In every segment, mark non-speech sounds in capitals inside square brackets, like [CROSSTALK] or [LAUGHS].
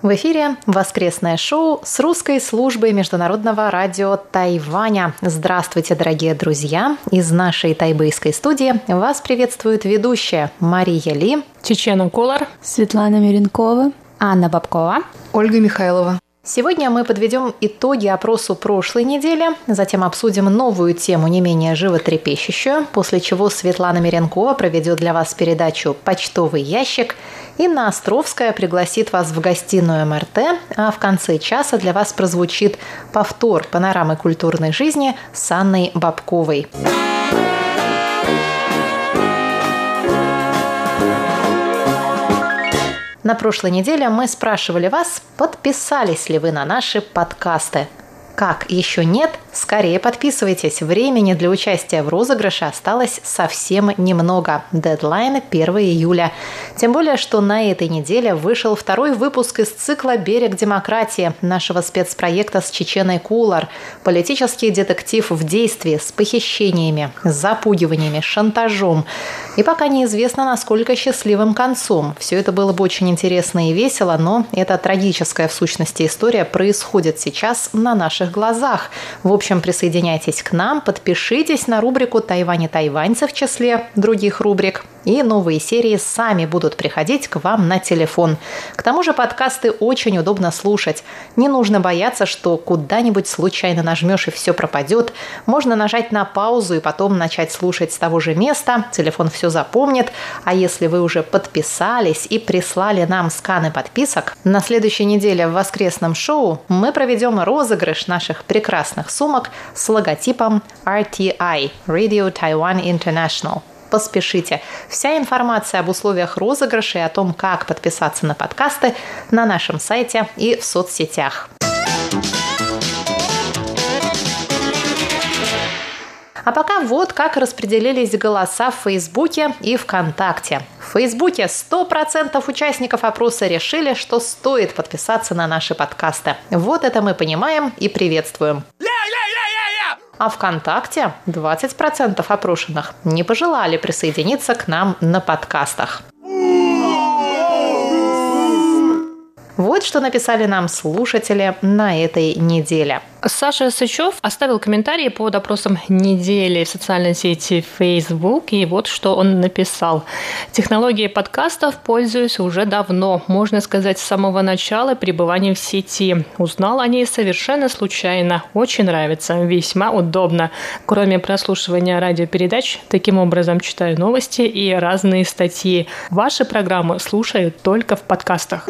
В эфире воскресное шоу с русской службой Международного радио Тайваня. Здравствуйте, дорогие друзья! Из нашей тайбэйской студии вас приветствует ведущая Мария Ли, Чечена Колор, Светлана Миренкова, Анна Бабкова, Ольга Михайлова. Сегодня мы подведем итоги опросу прошлой недели, затем обсудим новую тему, не менее животрепещущую, после чего Светлана Миренкова проведет для вас передачу «Почтовый ящик», Инна Островская пригласит вас в гостиную МРТ, а в конце часа для вас прозвучит повтор панорамы культурной жизни с Анной Бабковой. На прошлой неделе мы спрашивали вас, подписались ли вы на наши подкасты. Как еще нет, скорее подписывайтесь. Времени для участия в розыгрыше осталось совсем немного. Дедлайн 1 июля. Тем более, что на этой неделе вышел второй выпуск из цикла «Берег демократии» нашего спецпроекта с Чеченой Кулар. Политический детектив в действии с похищениями, запугиваниями, шантажом. И пока неизвестно, насколько счастливым концом. Все это было бы очень интересно и весело, но эта трагическая в сущности история происходит сейчас на наших глазах. В общем, присоединяйтесь к нам, подпишитесь на рубрику «Тайвань и тайваньцы» в числе других рубрик. И новые серии сами будут приходить к вам на телефон. К тому же подкасты очень удобно слушать. Не нужно бояться, что куда-нибудь случайно нажмешь и все пропадет. Можно нажать на паузу и потом начать слушать с того же места. Телефон все запомнит. А если вы уже подписались и прислали нам сканы подписок, на следующей неделе в воскресном шоу мы проведем розыгрыш наших прекрасных сумок с логотипом RTI – Radio Taiwan International поспешите. Вся информация об условиях розыгрыша и о том, как подписаться на подкасты на нашем сайте и в соцсетях. А пока вот как распределились голоса в Фейсбуке и ВКонтакте. В Фейсбуке 100% участников опроса решили, что стоит подписаться на наши подкасты. Вот это мы понимаем и приветствуем. А ВКонтакте 20% опрошенных не пожелали присоединиться к нам на подкастах. Вот что написали нам слушатели на этой неделе. Саша Сычев оставил комментарии по допросам недели в социальной сети Facebook, и вот что он написал. Технологией подкастов пользуюсь уже давно, можно сказать, с самого начала пребывания в сети. Узнал о ней совершенно случайно. Очень нравится, весьма удобно. Кроме прослушивания радиопередач, таким образом читаю новости и разные статьи. Ваши программы слушаю только в подкастах.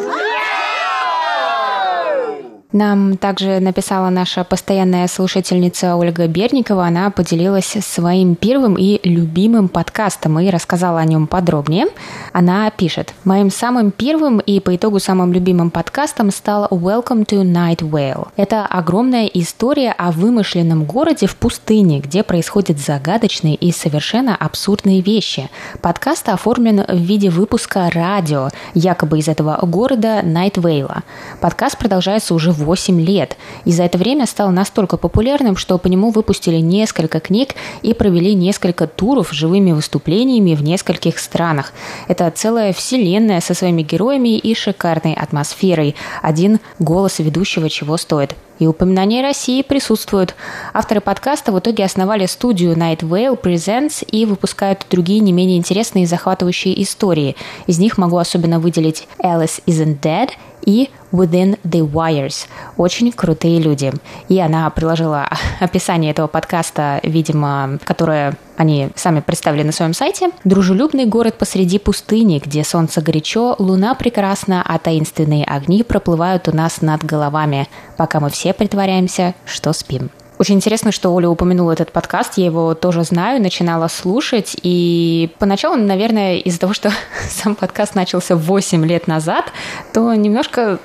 Нам также написала наша постоянная слушательница Ольга Берникова. Она поделилась своим первым и любимым подкастом и рассказала о нем подробнее. Она пишет, «Моим самым первым и по итогу самым любимым подкастом стал Welcome to Night Vale. Это огромная история о вымышленном городе в пустыне, где происходят загадочные и совершенно абсурдные вещи. Подкаст оформлен в виде выпуска радио, якобы из этого города Найт Вейла. Подкаст продолжается уже 8 лет. И за это время стал настолько популярным, что по нему выпустили несколько книг и провели несколько туров с живыми выступлениями в нескольких странах. Это целая вселенная со своими героями и шикарной атмосферой. Один голос ведущего чего стоит и упоминания России присутствуют. Авторы подкаста в итоге основали студию Night Vale Presents и выпускают другие не менее интересные и захватывающие истории. Из них могу особенно выделить Alice Isn't Dead и Within the Wires. Очень крутые люди. И она приложила [LAUGHS] описание этого подкаста, видимо, которое они сами представили на своем сайте. Дружелюбный город посреди пустыни, где солнце горячо, луна прекрасна, а таинственные огни проплывают у нас над головами, пока мы все притворяемся, что спим. Очень интересно, что Оля упомянула этот подкаст. Я его тоже знаю, начинала слушать. И поначалу, наверное, из-за того, что [LAUGHS] сам подкаст начался 8 лет назад, то немножко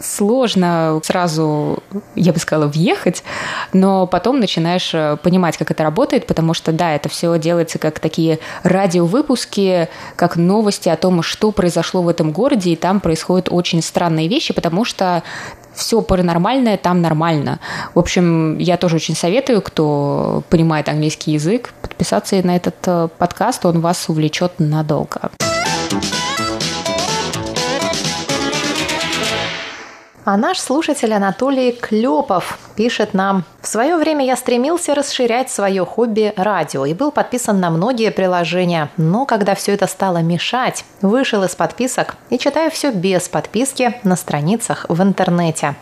сложно сразу, я бы сказала, въехать, но потом начинаешь э, понимать, как это работает, потому что, да, это все делается как такие радиовыпуски, как новости о том, что произошло в этом городе, и там происходят очень странные вещи, потому что все паранормальное там нормально. В общем, я тоже очень советую, кто понимает английский язык, подписаться на этот э, подкаст, он вас увлечет надолго. А наш слушатель Анатолий Клепов пишет нам. В свое время я стремился расширять свое хобби радио и был подписан на многие приложения. Но когда все это стало мешать, вышел из подписок и читаю все без подписки на страницах в интернете.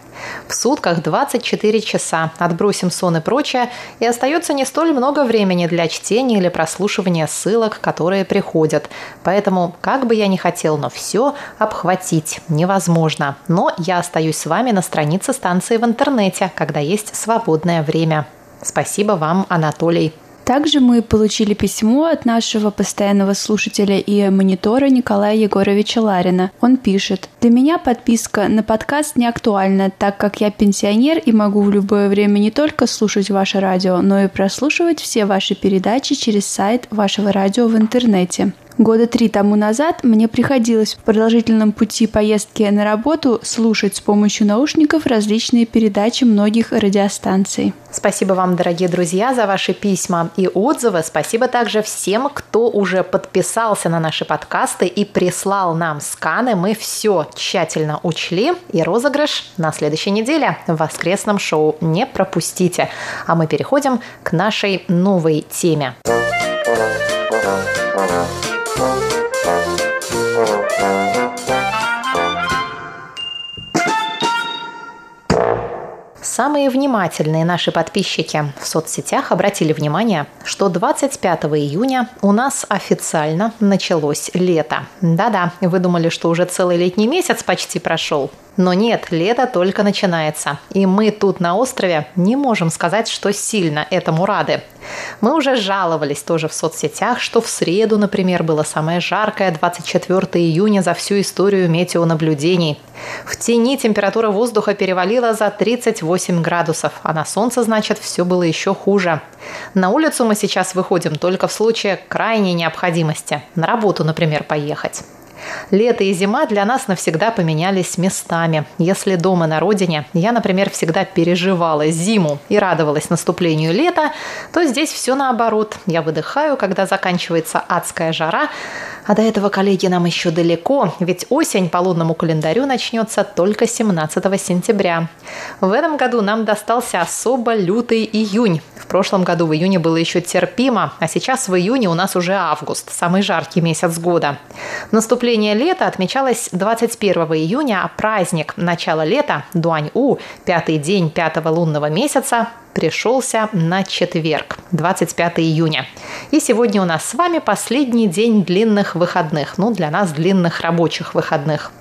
В сутках 24 часа. Отбросим сон и прочее, и остается не столь много времени для чтения или прослушивания ссылок, которые приходят. Поэтому, как бы я ни хотел, но все обхватить невозможно. Но я остаюсь с вами на странице станции в интернете, когда есть свободное время. Спасибо вам, Анатолий. Также мы получили письмо от нашего постоянного слушателя и монитора Николая Егоровича Ларина. Он пишет, «Для меня подписка на подкаст не актуальна, так как я пенсионер и могу в любое время не только слушать ваше радио, но и прослушивать все ваши передачи через сайт вашего радио в интернете. Года три тому назад мне приходилось в продолжительном пути поездки на работу слушать с помощью наушников различные передачи многих радиостанций. Спасибо вам, дорогие друзья, за ваши письма и отзывы. Спасибо также всем, кто уже подписался на наши подкасты и прислал нам сканы. Мы все тщательно учли. И розыгрыш на следующей неделе в воскресном шоу. Не пропустите. А мы переходим к нашей новой теме. Самые внимательные наши подписчики в соцсетях обратили внимание, что 25 июня у нас официально началось лето. Да-да, вы думали, что уже целый летний месяц почти прошел. Но нет, лето только начинается. И мы тут на острове не можем сказать, что сильно этому рады. Мы уже жаловались тоже в соцсетях, что в среду, например, было самое жаркое 24 июня за всю историю метеонаблюдений. В тени температура воздуха перевалила за 38 градусов, а на солнце, значит, все было еще хуже. На улицу мы сейчас выходим только в случае крайней необходимости. На работу, например, поехать. Лето и зима для нас навсегда поменялись местами. Если дома на родине я, например, всегда переживала зиму и радовалась наступлению лета, то здесь все наоборот. Я выдыхаю, когда заканчивается адская жара, а до этого, коллеги, нам еще далеко, ведь осень по лунному календарю начнется только 17 сентября. В этом году нам достался особо лютый июнь. В прошлом году в июне было еще терпимо, а сейчас в июне у нас уже август, самый жаркий месяц года. Наступление лета отмечалось 21 июня, а праздник начала лета, Дуань-У, пятый день пятого лунного месяца, пришелся на четверг, 25 июня. И сегодня у нас с вами последний день длинных выходных, ну для нас длинных рабочих выходных.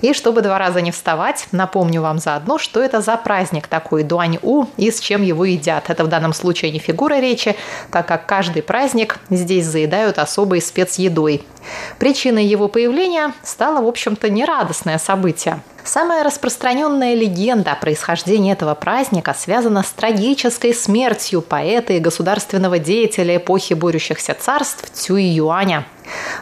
И чтобы два раза не вставать, напомню вам заодно, что это за праздник такой Дуань-У и с чем его едят. Это в данном случае не фигура речи, так как каждый праздник здесь заедают особой спецедой. Причиной его появления стало, в общем-то, нерадостное событие. Самая распространенная легенда о происхождении этого праздника связана с трагической смертью поэта и государственного деятеля эпохи борющихся царств Цюи Юаня.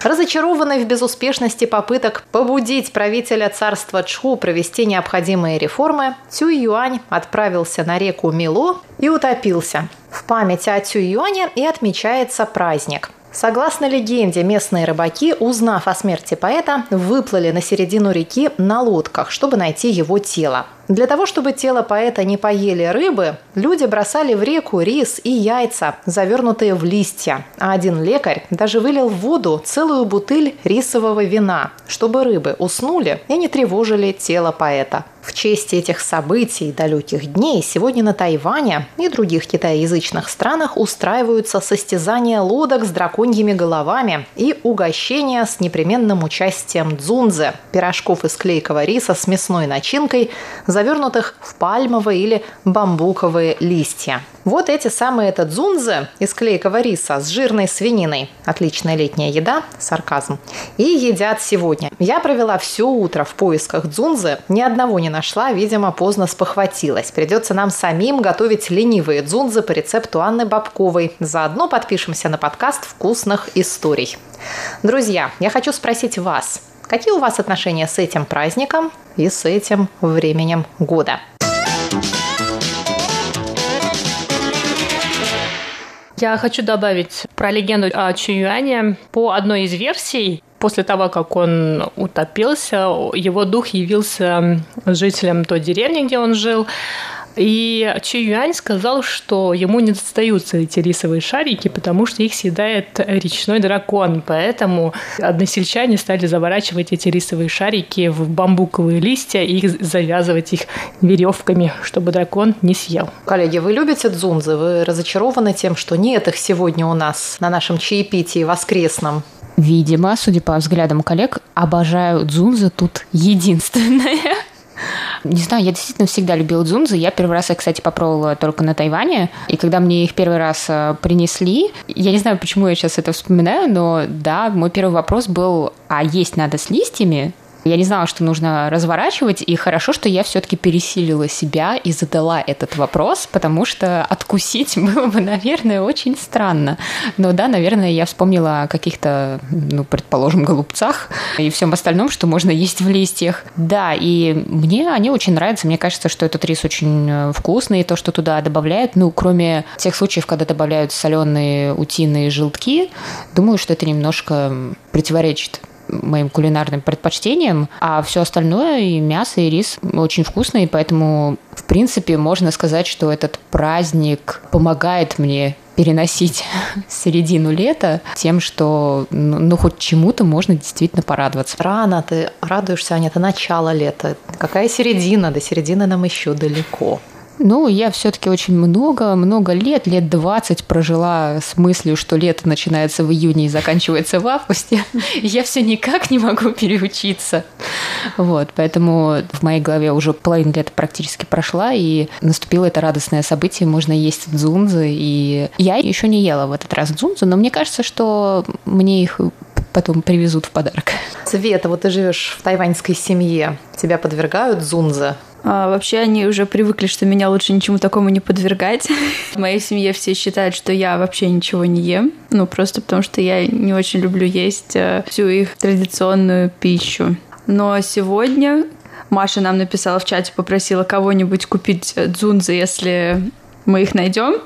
Разочарованный в безуспешности попыток побудить правителя царства Чху провести необходимые реформы, Цюй Юань отправился на реку Мило и утопился. В память о Цюй Юане и отмечается праздник – Согласно легенде, местные рыбаки, узнав о смерти поэта, выплыли на середину реки на лодках, чтобы найти его тело. Для того, чтобы тело поэта не поели рыбы, люди бросали в реку рис и яйца, завернутые в листья. А один лекарь даже вылил в воду целую бутыль рисового вина, чтобы рыбы уснули и не тревожили тело поэта. В честь этих событий далеких дней сегодня на Тайване и других китаязычных странах устраиваются состязания лодок с драконьими головами и угощения с непременным участием дзунзы – пирожков из клейкого риса с мясной начинкой – завернутых в пальмовые или бамбуковые листья. Вот эти самые это дзунзы из клейкого риса с жирной свининой. Отличная летняя еда, сарказм. И едят сегодня. Я провела все утро в поисках дзунзы, ни одного не нашла, видимо, поздно спохватилась. Придется нам самим готовить ленивые дзунзы по рецепту Анны Бабковой. Заодно подпишемся на подкаст вкусных историй. Друзья, я хочу спросить вас, какие у вас отношения с этим праздником и с этим временем года? Я хочу добавить про легенду о Чуюане. По одной из версий, после того, как он утопился, его дух явился жителям той деревни, где он жил, и Чи Юань сказал, что ему не достаются эти рисовые шарики, потому что их съедает речной дракон. Поэтому односельчане стали заворачивать эти рисовые шарики в бамбуковые листья и завязывать их веревками, чтобы дракон не съел. Коллеги, вы любите дзунзы? Вы разочарованы тем, что нет их сегодня у нас на нашем чаепитии воскресном? Видимо, судя по взглядам коллег, обожаю дзунзы тут единственное. Не знаю, я действительно всегда любила дзунзы. Я первый раз их, кстати, попробовала только на Тайване. И когда мне их первый раз э, принесли, я не знаю, почему я сейчас это вспоминаю, но да, мой первый вопрос был, а есть надо с листьями? Я не знала, что нужно разворачивать, и хорошо, что я все-таки пересилила себя и задала этот вопрос, потому что откусить [LAUGHS] было бы, наверное, очень странно. Но да, наверное, я вспомнила о каких-то, ну, предположим, голубцах и всем остальном, что можно есть в листьях. Да, и мне они очень нравятся. Мне кажется, что этот рис очень э, вкусный, и то, что туда добавляют, ну, кроме тех случаев, когда добавляют соленые утиные желтки, думаю, что это немножко противоречит моим кулинарным предпочтениям, а все остальное, и мясо, и рис очень вкусные, поэтому, в принципе, можно сказать, что этот праздник помогает мне переносить [LAUGHS] середину лета тем, что ну, ну хоть чему-то можно действительно порадоваться. Рано ты радуешься, Аня, это начало лета. Какая середина? До середины нам еще далеко. Ну, я все-таки очень много-много лет, лет 20 прожила с мыслью, что лето начинается в июне и заканчивается в августе. [LAUGHS] Я все никак не могу переучиться. Вот, поэтому в моей голове уже половина лета практически прошла, и наступило это радостное событие, можно есть дзунзы, и я еще не ела в этот раз дзунзы, но мне кажется, что мне их потом привезут в подарок. Света, вот ты живешь в тайваньской семье, тебя подвергают дзунзы? А, вообще они уже привыкли, что меня лучше ничему такому не подвергать. [LAUGHS] В моей семье все считают, что я вообще ничего не ем. Ну, просто потому что я не очень люблю есть э, всю их традиционную пищу. Но сегодня Маша нам написала в чате, попросила кого-нибудь купить э, дзунзы, если мы их найдем.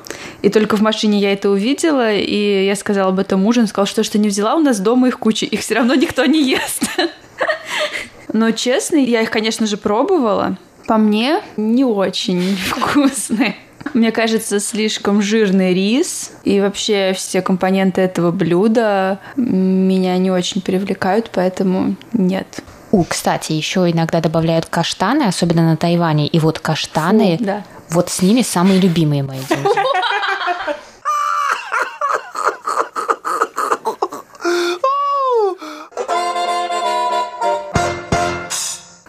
И только в машине я это увидела, и я сказала об этом мужу, он сказал, что что не взяла, у нас дома их куча, их все равно никто не ест. [LAUGHS] Но честно, я их, конечно же, пробовала. По мне, не очень вкусные. Мне кажется, слишком жирный рис и вообще все компоненты этого блюда меня не очень привлекают, поэтому нет. У, кстати, еще иногда добавляют каштаны, особенно на Тайване. И вот каштаны, Фу, да. вот с ними самые любимые мои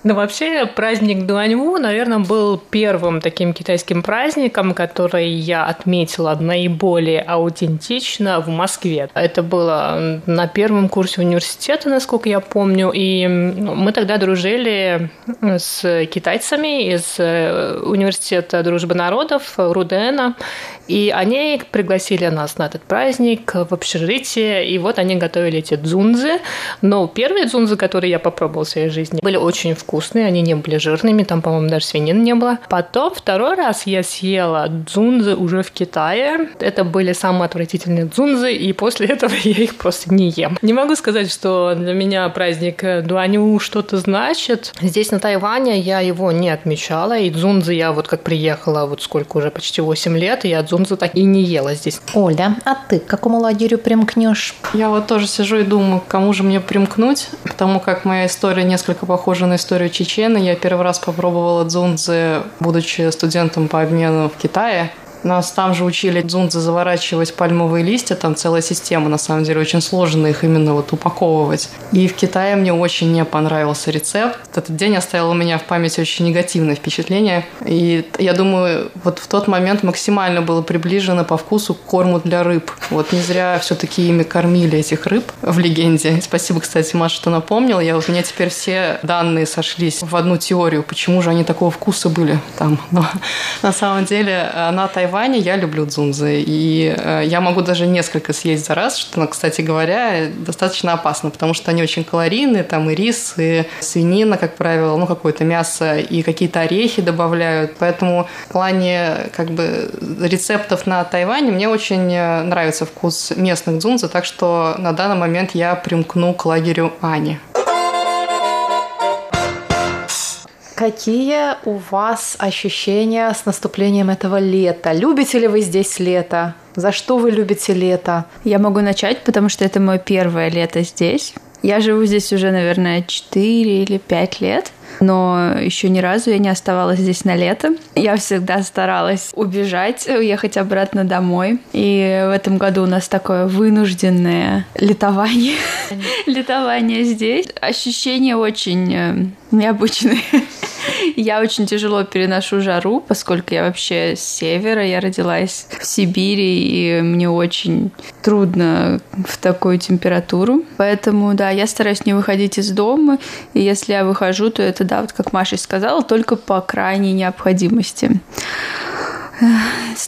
Ну, вообще, праздник Дуаньву, наверное, был первым таким китайским праздником, который я отметила наиболее аутентично в Москве. Это было на первом курсе университета, насколько я помню, и мы тогда дружили с китайцами из э, университета дружбы народов Рудена, и они пригласили нас на этот праздник в общежитие, и вот они готовили эти дзунзы. Но первые дзунзы, которые я попробовала в своей жизни, были очень вкусные, они не были жирными, там, по-моему, даже свинины не было. Потом второй раз я съела дзунзы уже в Китае. Это были самые отвратительные дзунзы, и после этого я их просто не ем. Не могу сказать, что для меня праздник Дуаню что-то значит. Здесь, на Тайване, я его не отмечала, и дзунзы я вот как приехала, вот сколько уже, почти 8 лет, я дзунзу так и не ела здесь. Оля, а ты к какому лагерю примкнешь? Я вот тоже сижу и думаю, к кому же мне примкнуть, потому как моя история несколько похожа на историю Чечены. Я первый раз попробовала дзунзы, будучи студентом по обмену в Китае. Нас там же учили дзунзы заворачивать пальмовые листья, там целая система, на самом деле, очень сложно их именно вот упаковывать. И в Китае мне очень не понравился рецепт. Этот день оставил у меня в памяти очень негативное впечатление. И я думаю, вот в тот момент максимально было приближено по вкусу к корму для рыб. Вот не зря все-таки ими кормили этих рыб в легенде. Спасибо, кстати, Маша, что напомнил. Я, у меня теперь все данные сошлись в одну теорию, почему же они такого вкуса были там. Но на самом деле э, на Тайване я люблю дзунзы. И э, я могу даже несколько съесть за раз, что, кстати говоря, достаточно опасно, потому что они очень калорийные. Там и рис, и свинина, как правило, ну, какое-то мясо, и какие-то орехи добавляют. Поэтому в плане как бы рецептов на Тайване мне очень э, нравится вкус местных дзунзы, так что на данный момент я примкну к лагерю Ани. Какие у вас ощущения с наступлением этого лета? Любите ли вы здесь лето? За что вы любите лето? Я могу начать, потому что это мое первое лето здесь. Я живу здесь уже, наверное, 4 или 5 лет но еще ни разу я не оставалась здесь на лето. Я всегда старалась убежать, уехать обратно домой. И в этом году у нас такое вынужденное летование. летование [LAUGHS] здесь. Ощущения очень э, необычные. [LAUGHS] Я очень тяжело переношу жару, поскольку я вообще с севера, я родилась в Сибири, и мне очень трудно в такую температуру. Поэтому, да, я стараюсь не выходить из дома, и если я выхожу, то это, да, вот как Маша сказала, только по крайней необходимости.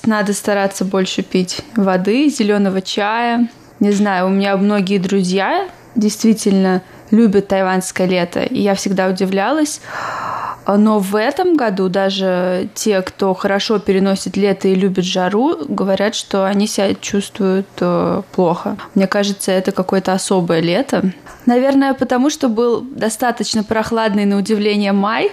Надо стараться больше пить воды, зеленого чая. Не знаю, у меня многие друзья действительно любят тайваньское лето, и я всегда удивлялась, но в этом году даже те, кто хорошо переносит лето и любит жару, говорят, что они себя чувствуют э, плохо. Мне кажется, это какое-то особое лето. Наверное, потому что был достаточно прохладный на удивление май,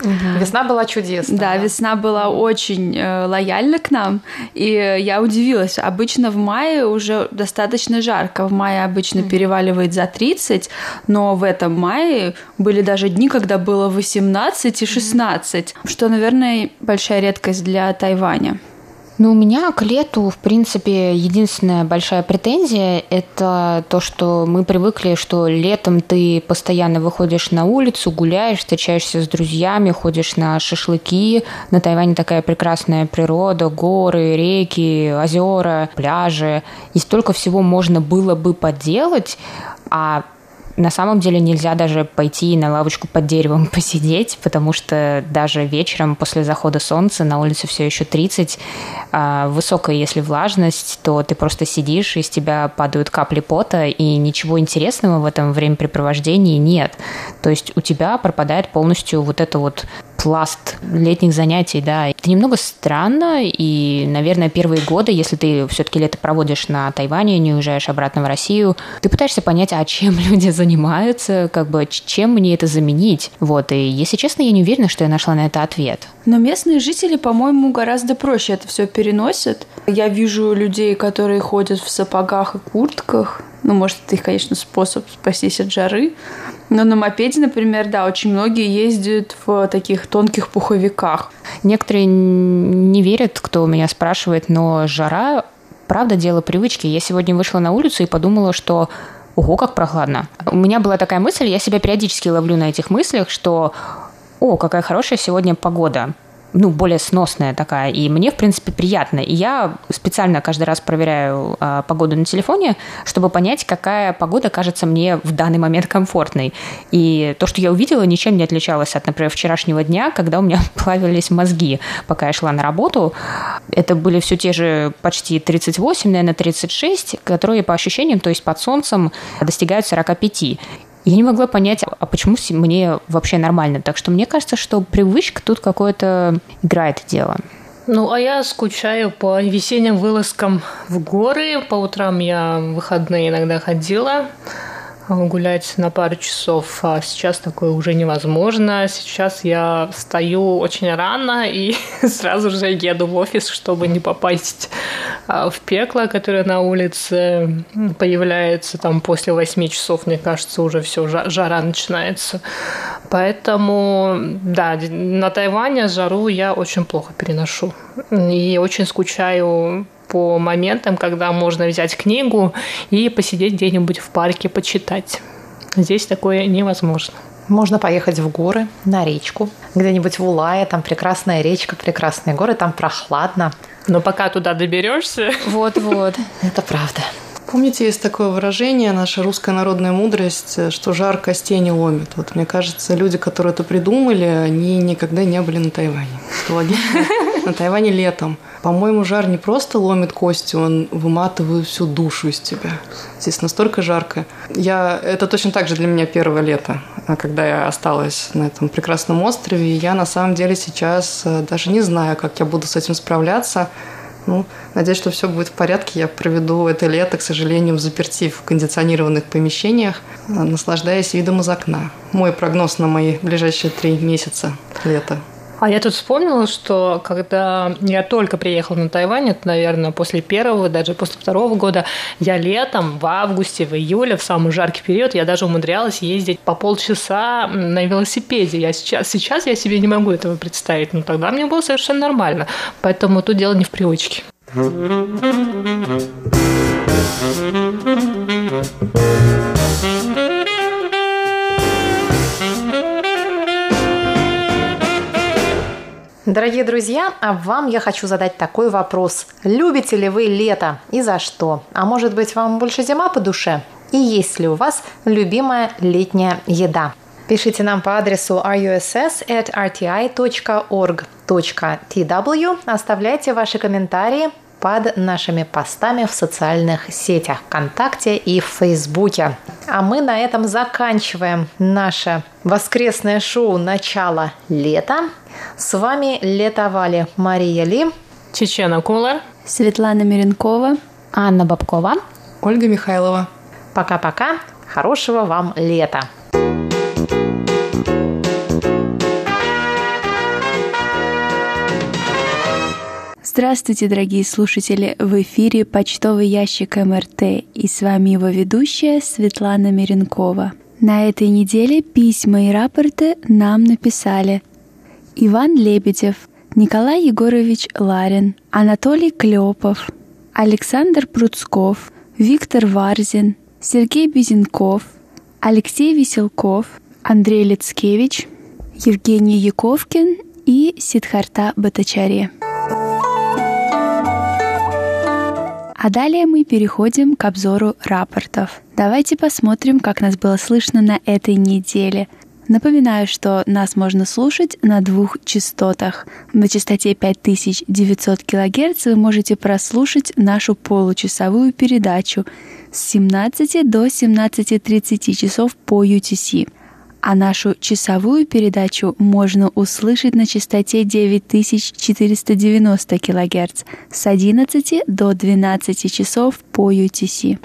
Угу. Весна была чудесная. Да, да, весна была очень э, лояльна к нам, и я удивилась. Обычно в мае уже достаточно жарко. В мае обычно угу. переваливает за 30, но в этом мае были даже дни, когда было 18 и 16, угу. что, наверное, большая редкость для Тайваня. Ну, у меня к лету, в принципе, единственная большая претензия – это то, что мы привыкли, что летом ты постоянно выходишь на улицу, гуляешь, встречаешься с друзьями, ходишь на шашлыки. На Тайване такая прекрасная природа, горы, реки, озера, пляжи. И столько всего можно было бы поделать, а на самом деле нельзя даже пойти на лавочку под деревом [LAUGHS] посидеть, потому что даже вечером после захода солнца на улице все еще 30, а высокая если влажность, то ты просто сидишь, из тебя падают капли пота, и ничего интересного в этом времяпрепровождении нет. То есть у тебя пропадает полностью вот это вот пласт летних занятий, да. Это немного странно, и, наверное, первые годы, если ты все-таки лето проводишь на Тайване, не уезжаешь обратно в Россию, ты пытаешься понять, а чем [LAUGHS] люди занимаются, как бы, чем мне это заменить. Вот, и, если честно, я не уверена, что я нашла на это ответ. Но местные жители, по-моему, гораздо проще это все переносят. Я вижу людей, которые ходят в сапогах и куртках, ну, может, это их, конечно, способ спастись от жары. Но на мопеде, например, да, очень многие ездят в таких тонких пуховиках. Некоторые не верят, кто меня спрашивает, но жара, правда, дело привычки. Я сегодня вышла на улицу и подумала, что ого, как прохладно. У меня была такая мысль, я себя периодически ловлю на этих мыслях, что о, какая хорошая сегодня погода ну, более сносная такая, и мне, в принципе, приятно. И я специально каждый раз проверяю а, погоду на телефоне, чтобы понять, какая погода кажется мне в данный момент комфортной. И то, что я увидела, ничем не отличалось от, например, вчерашнего дня, когда у меня [LAUGHS] плавились мозги, пока я шла на работу. Это были все те же почти 38, наверное, 36, которые по ощущениям, то есть под солнцем, достигают 45. Я не могла понять, а почему мне вообще нормально. Так что мне кажется, что привычка тут какое-то играет дело. Ну, а я скучаю по весенним вылазкам в горы. По утрам я в выходные иногда ходила гулять на пару часов, а сейчас такое уже невозможно. Сейчас я встаю очень рано и [LAUGHS] сразу же еду в офис, чтобы не попасть а, в пекло, которое на улице появляется там после 8 часов, мне кажется, уже все, жара начинается. Поэтому, да, на Тайване жару я очень плохо переношу. И очень скучаю по моментам, когда можно взять книгу и посидеть где-нибудь в парке, почитать. Здесь такое невозможно. Можно поехать в горы, на речку, где-нибудь в Улае, там прекрасная речка, прекрасные горы, там прохладно. Но пока туда доберешься. Вот-вот, это правда. Помните, есть такое выражение, наша русская народная мудрость, что жар костей не ломит. Вот мне кажется, люди, которые это придумали, они никогда не были на Тайване. На Тайване летом. По-моему, жар не просто ломит кости, он выматывает всю душу из тебя. Здесь настолько жарко. Я, это точно так же для меня первое лето, когда я осталась на этом прекрасном острове. Я на самом деле сейчас э, даже не знаю, как я буду с этим справляться. Ну, надеюсь, что все будет в порядке. Я проведу это лето, к сожалению, в заперти в кондиционированных помещениях, наслаждаясь видом из окна. Мой прогноз на мои ближайшие три месяца лета. А я тут вспомнила, что когда я только приехала на Тайвань, это, наверное, после первого, даже после второго года, я летом, в августе, в июле, в самый жаркий период, я даже умудрялась ездить по полчаса на велосипеде. Я сейчас, сейчас я себе не могу этого представить, но тогда мне было совершенно нормально. Поэтому тут дело не в привычке. Дорогие друзья, а вам я хочу задать такой вопрос. Любите ли вы лето и за что? А может быть, вам больше зима по душе? И есть ли у вас любимая летняя еда? Пишите нам по адресу russ@rti.org.tw, оставляйте ваши комментарии под нашими постами в социальных сетях ВКонтакте и в Фейсбуке. А мы на этом заканчиваем наше воскресное шоу «Начало лета». С вами летовали Мария Ли, Чечена Кулар, Светлана Миренкова, Анна Бабкова, Ольга Михайлова. Пока-пока. Хорошего вам лета. Здравствуйте, дорогие слушатели! В эфире почтовый ящик МРТ и с вами его ведущая Светлана Миренкова. На этой неделе письма и рапорты нам написали Иван Лебедев, Николай Егорович Ларин, Анатолий Клепов, Александр Пруцков, Виктор Варзин, Сергей Безенков, Алексей Веселков, Андрей Лицкевич, Евгений Яковкин и Сидхарта Батачари. А далее мы переходим к обзору рапортов. Давайте посмотрим, как нас было слышно на этой неделе. Напоминаю, что нас можно слушать на двух частотах. На частоте 5900 кГц вы можете прослушать нашу получасовую передачу с 17 до 17.30 часов по UTC – а нашу часовую передачу можно услышать на частоте 9490 кГц с 11 до 12 часов по UTC.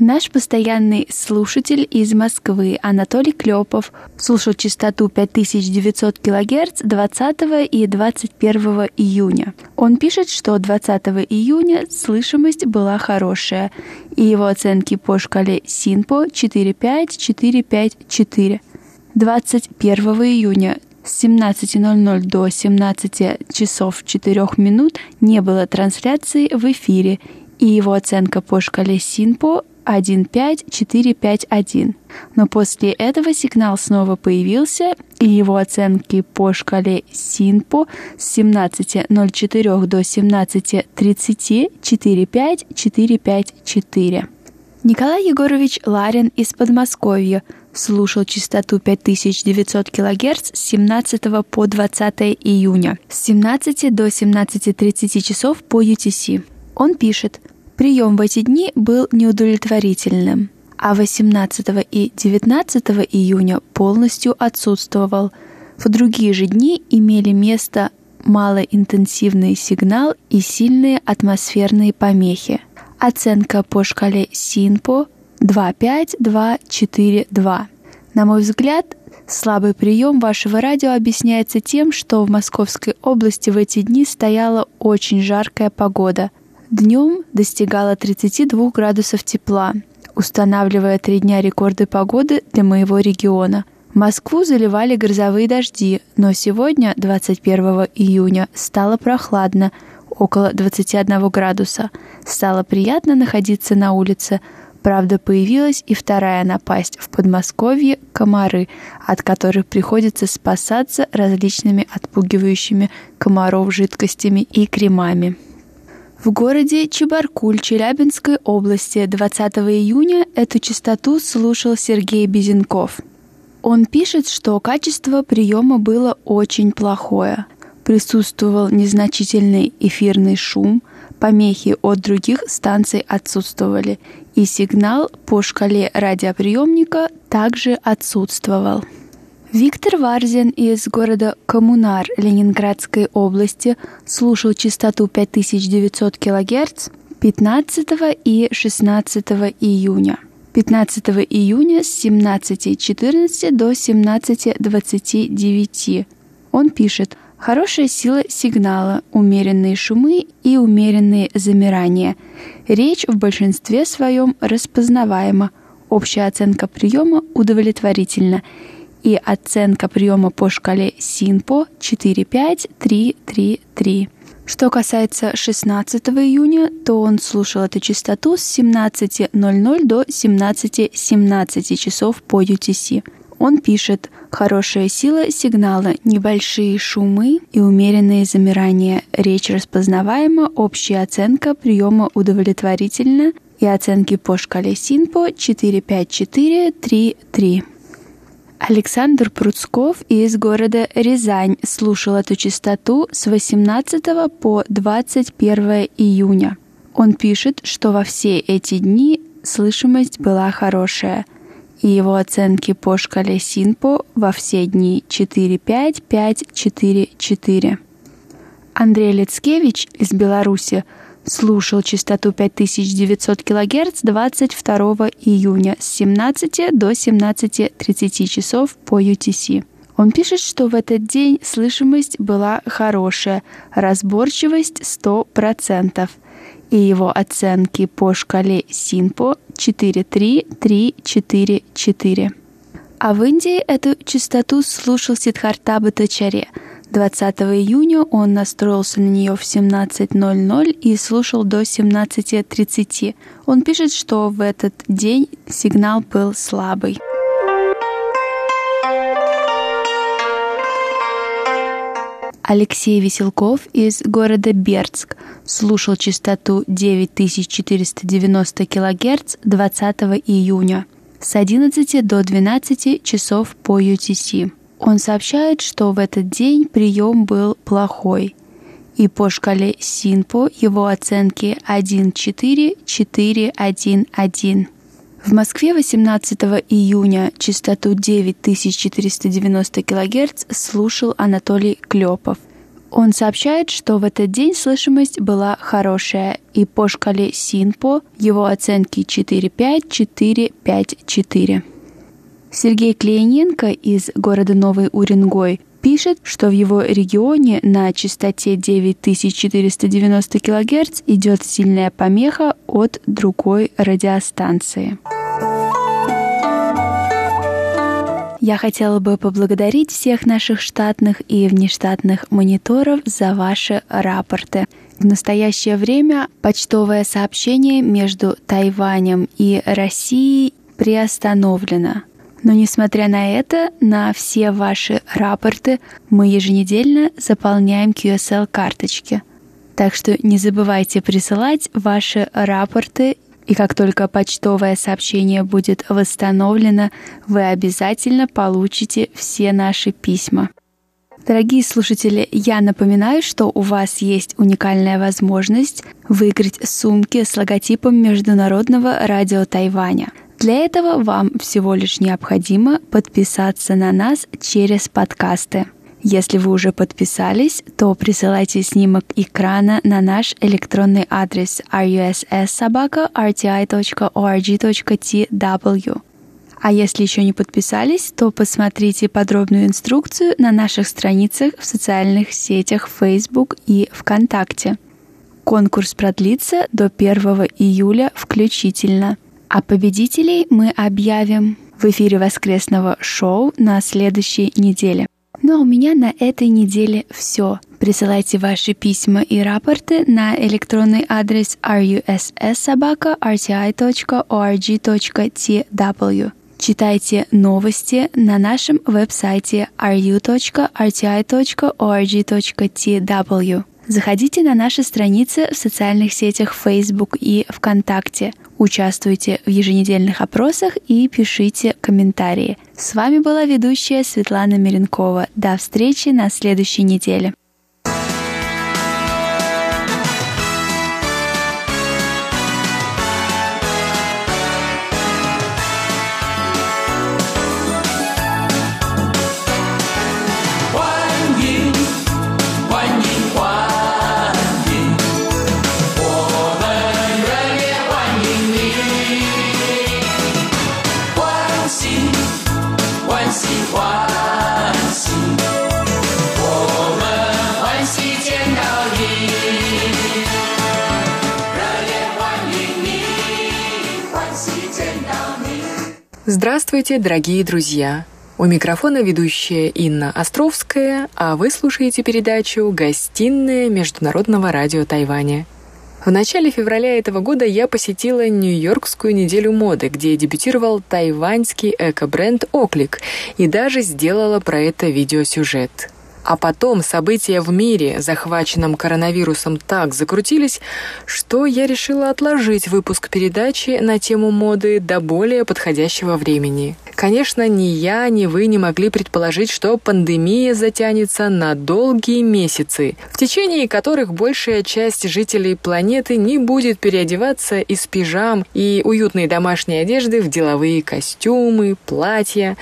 Наш постоянный слушатель из Москвы Анатолий Клепов слушал частоту 5900 кГц 20 и 21 июня. Он пишет, что 20 июня слышимость была хорошая, и его оценки по шкале СИНПО 45454. 21 июня с 17.00 до 17 часов 4 минут не было трансляции в эфире, и его оценка по шкале СИНПО 15451. Но после этого сигнал снова появился, и его оценки по шкале СИНПО с 17.04 до 17.30 45454. Николай Егорович Ларин из Подмосковья слушал частоту 5900 кГц с 17 по 20 июня, с 17 до 17.30 часов по UTC. Он пишет – Прием в эти дни был неудовлетворительным, а 18 и 19 июня полностью отсутствовал. В другие же дни имели место малоинтенсивный сигнал и сильные атмосферные помехи. Оценка по шкале СИНПО 25242. На мой взгляд, слабый прием вашего радио объясняется тем, что в Московской области в эти дни стояла очень жаркая погода. Днем достигала 32 градусов тепла, устанавливая три дня рекорды погоды для моего региона. Москву заливали грозовые дожди, но сегодня, 21 июня, стало прохладно, около 21 градуса. Стало приятно находиться на улице. Правда, появилась и вторая напасть в Подмосковье – комары, от которых приходится спасаться различными отпугивающими комаров жидкостями и кремами. В городе Чебаркуль Челябинской области 20 июня эту частоту слушал Сергей Безенков. Он пишет, что качество приема было очень плохое. Присутствовал незначительный эфирный шум, помехи от других станций отсутствовали, и сигнал по шкале радиоприемника также отсутствовал. Виктор Варзин из города Коммунар Ленинградской области слушал частоту 5900 кГц 15 и 16 июня. 15 июня с 17.14 до 17.29. Он пишет «Хорошая сила сигнала, умеренные шумы и умеренные замирания. Речь в большинстве своем распознаваема. Общая оценка приема удовлетворительна и оценка приема по шкале СИНПО 45333. Что касается 16 июня, то он слушал эту частоту с 17.00 до 17.17 .17 часов по UTC. Он пишет «Хорошая сила сигнала, небольшие шумы и умеренные замирания. Речь распознаваема, общая оценка приема удовлетворительна и оценки по шкале СИНПО 45433». Александр Пруцков из города Рязань слушал эту частоту с 18 по 21 июня. Он пишет, что во все эти дни слышимость была хорошая, и его оценки по шкале Синпо во все дни 4-5-5-4-4. Андрей Лицкевич из Беларуси – слушал частоту 5900 кГц 22 июня с 17 до 17.30 часов по UTC. Он пишет, что в этот день слышимость была хорошая, разборчивость 100%, и его оценки по шкале Синпо 43344. А в Индии эту частоту слушал Сидхарта Батачаре – 20 июня он настроился на нее в 17.00 и слушал до 17.30. Он пишет, что в этот день сигнал был слабый. Алексей Веселков из города Бердск слушал частоту 9490 кГц 20 июня с 11 до 12 часов по UTC. Он сообщает, что в этот день прием был плохой, и по шкале СИНПО его оценки 1,4-4,1,1. В Москве 18 июня частоту 9490 кГц слушал Анатолий Клепов. Он сообщает, что в этот день слышимость была хорошая, и по шкале СИНПО его оценки 4,5-4,5-4. Сергей Клеененко из города Новый Уренгой пишет, что в его регионе на частоте 9490 кГц идет сильная помеха от другой радиостанции. Я хотела бы поблагодарить всех наших штатных и внештатных мониторов за ваши рапорты. В настоящее время почтовое сообщение между Тайванем и Россией приостановлено. Но несмотря на это, на все ваши рапорты мы еженедельно заполняем QSL-карточки. Так что не забывайте присылать ваши рапорты, и как только почтовое сообщение будет восстановлено, вы обязательно получите все наши письма. Дорогие слушатели, я напоминаю, что у вас есть уникальная возможность выиграть сумки с логотипом Международного радио Тайваня – для этого вам всего лишь необходимо подписаться на нас через подкасты. Если вы уже подписались, то присылайте снимок экрана на наш электронный адрес russsobaka.rti.org.tw. А если еще не подписались, то посмотрите подробную инструкцию на наших страницах в социальных сетях Facebook и ВКонтакте. Конкурс продлится до 1 июля включительно. А победителей мы объявим в эфире воскресного шоу на следующей неделе. Ну а у меня на этой неделе все. Присылайте ваши письма и рапорты на электронный адрес russsobaka.rti.org.tw. Читайте новости на нашем веб-сайте ru.rti.org.tw. Заходите на наши страницы в социальных сетях Facebook и ВКонтакте. Участвуйте в еженедельных опросах и пишите комментарии. С вами была ведущая Светлана Миренкова. До встречи на следующей неделе. Дорогие друзья! У микрофона ведущая Инна Островская, а вы слушаете передачу «Гостиная Международного радио Тайваня». В начале февраля этого года я посетила Нью-Йоркскую неделю моды, где дебютировал тайваньский эко-бренд «Оклик» и даже сделала про это видеосюжет. А потом события в мире, захваченном коронавирусом, так закрутились, что я решила отложить выпуск передачи на тему моды до более подходящего времени. Конечно, ни я, ни вы не могли предположить, что пандемия затянется на долгие месяцы, в течение которых большая часть жителей планеты не будет переодеваться из пижам и уютной домашней одежды в деловые костюмы, платья.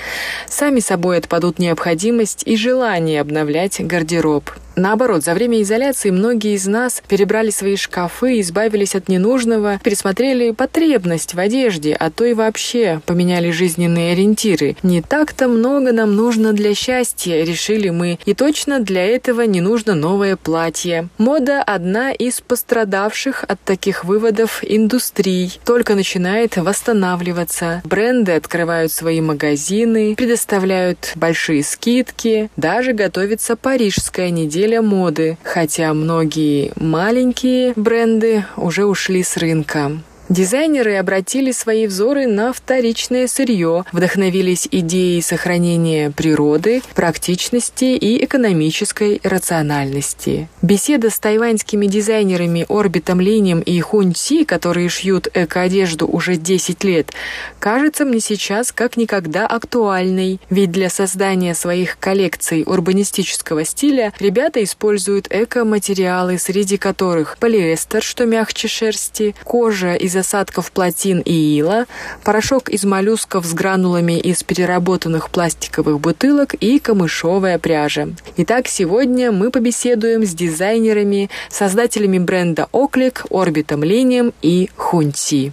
Сами собой отпадут необходимость и желание обновлять гардероб. Наоборот, за время изоляции многие из нас перебрали свои шкафы, избавились от ненужного, пересмотрели потребность в одежде, а то и вообще поменяли жизненные ориентиры. Не так-то много нам нужно для счастья, решили мы, и точно для этого не нужно новое платье. Мода – одна из пострадавших от таких выводов индустрий. Только начинает восстанавливаться. Бренды открывают свои магазины, предоставляют большие скидки, даже готовится парижская неделя неделя моды, хотя многие маленькие бренды уже ушли с рынка. Дизайнеры обратили свои взоры на вторичное сырье, вдохновились идеей сохранения природы, практичности и экономической рациональности. Беседа с тайваньскими дизайнерами Орбитом Линем и Хунь Си, которые шьют эко-одежду уже 10 лет, кажется мне сейчас как никогда актуальной, ведь для создания своих коллекций урбанистического стиля ребята используют эко-материалы, среди которых полиэстер, что мягче шерсти, кожа из осадков плотин и ила, порошок из моллюсков с гранулами из переработанных пластиковых бутылок и камышовая пряжа. Итак, сегодня мы побеседуем с дизайнерами, создателями бренда Оклик, Орбитом Линием и Хунти.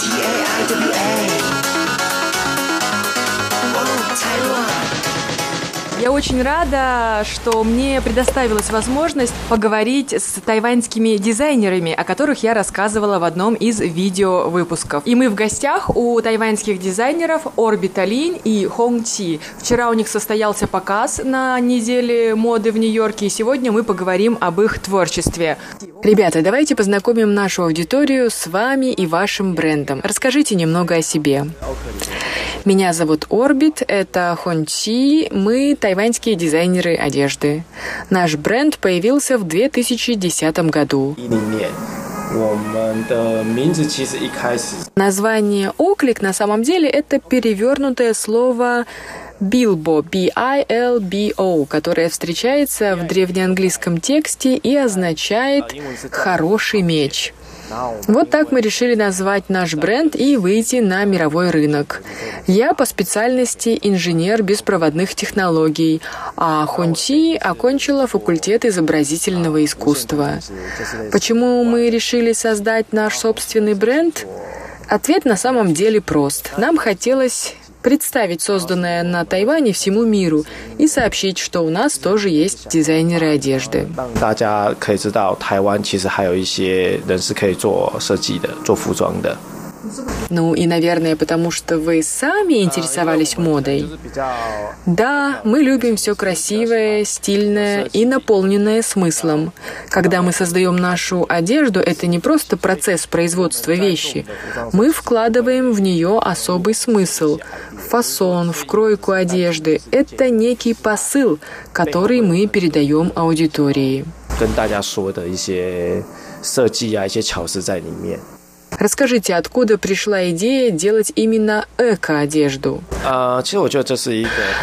Я очень рада, что мне предоставилась возможность поговорить с тайваньскими дизайнерами, о которых я рассказывала в одном из видео выпусков. И мы в гостях у тайваньских дизайнеров Орбита Линь и Хонг Ти. Вчера у них состоялся показ на неделе моды в Нью-Йорке, и сегодня мы поговорим об их творчестве. Ребята, давайте познакомим нашу аудиторию с вами и вашим брендом. Расскажите немного о себе. Меня зовут Орбит, это Хон Чи, мы тайваньские дизайнеры одежды. Наш бренд появился в 2010 году. Название «Оклик» на самом деле это перевернутое слово Билбо, B-I-L-B-O, которое встречается в древнеанглийском тексте и означает «хороший меч». Вот так мы решили назвать наш бренд и выйти на мировой рынок. Я по специальности инженер беспроводных технологий, а Хунти окончила факультет изобразительного искусства. Почему мы решили создать наш собственный бренд? Ответ на самом деле прост. Нам хотелось представить созданное на Тайване всему миру и сообщить, что у нас тоже есть дизайнеры одежды. 大 家可以知道，台湾其实还有一些人是可以做设计的、做服装的。ну и, наверное, потому что вы сами интересовались модой. Да, мы любим все красивое, стильное и наполненное смыслом. Когда мы создаем нашу одежду, это не просто процесс производства вещи. Мы вкладываем в нее особый смысл. Фасон, в кройку одежды – это некий посыл, который мы передаем аудитории. 跟大家说的一些设计啊，一些巧思在里面。 Расскажите, откуда пришла идея делать именно эко-одежду?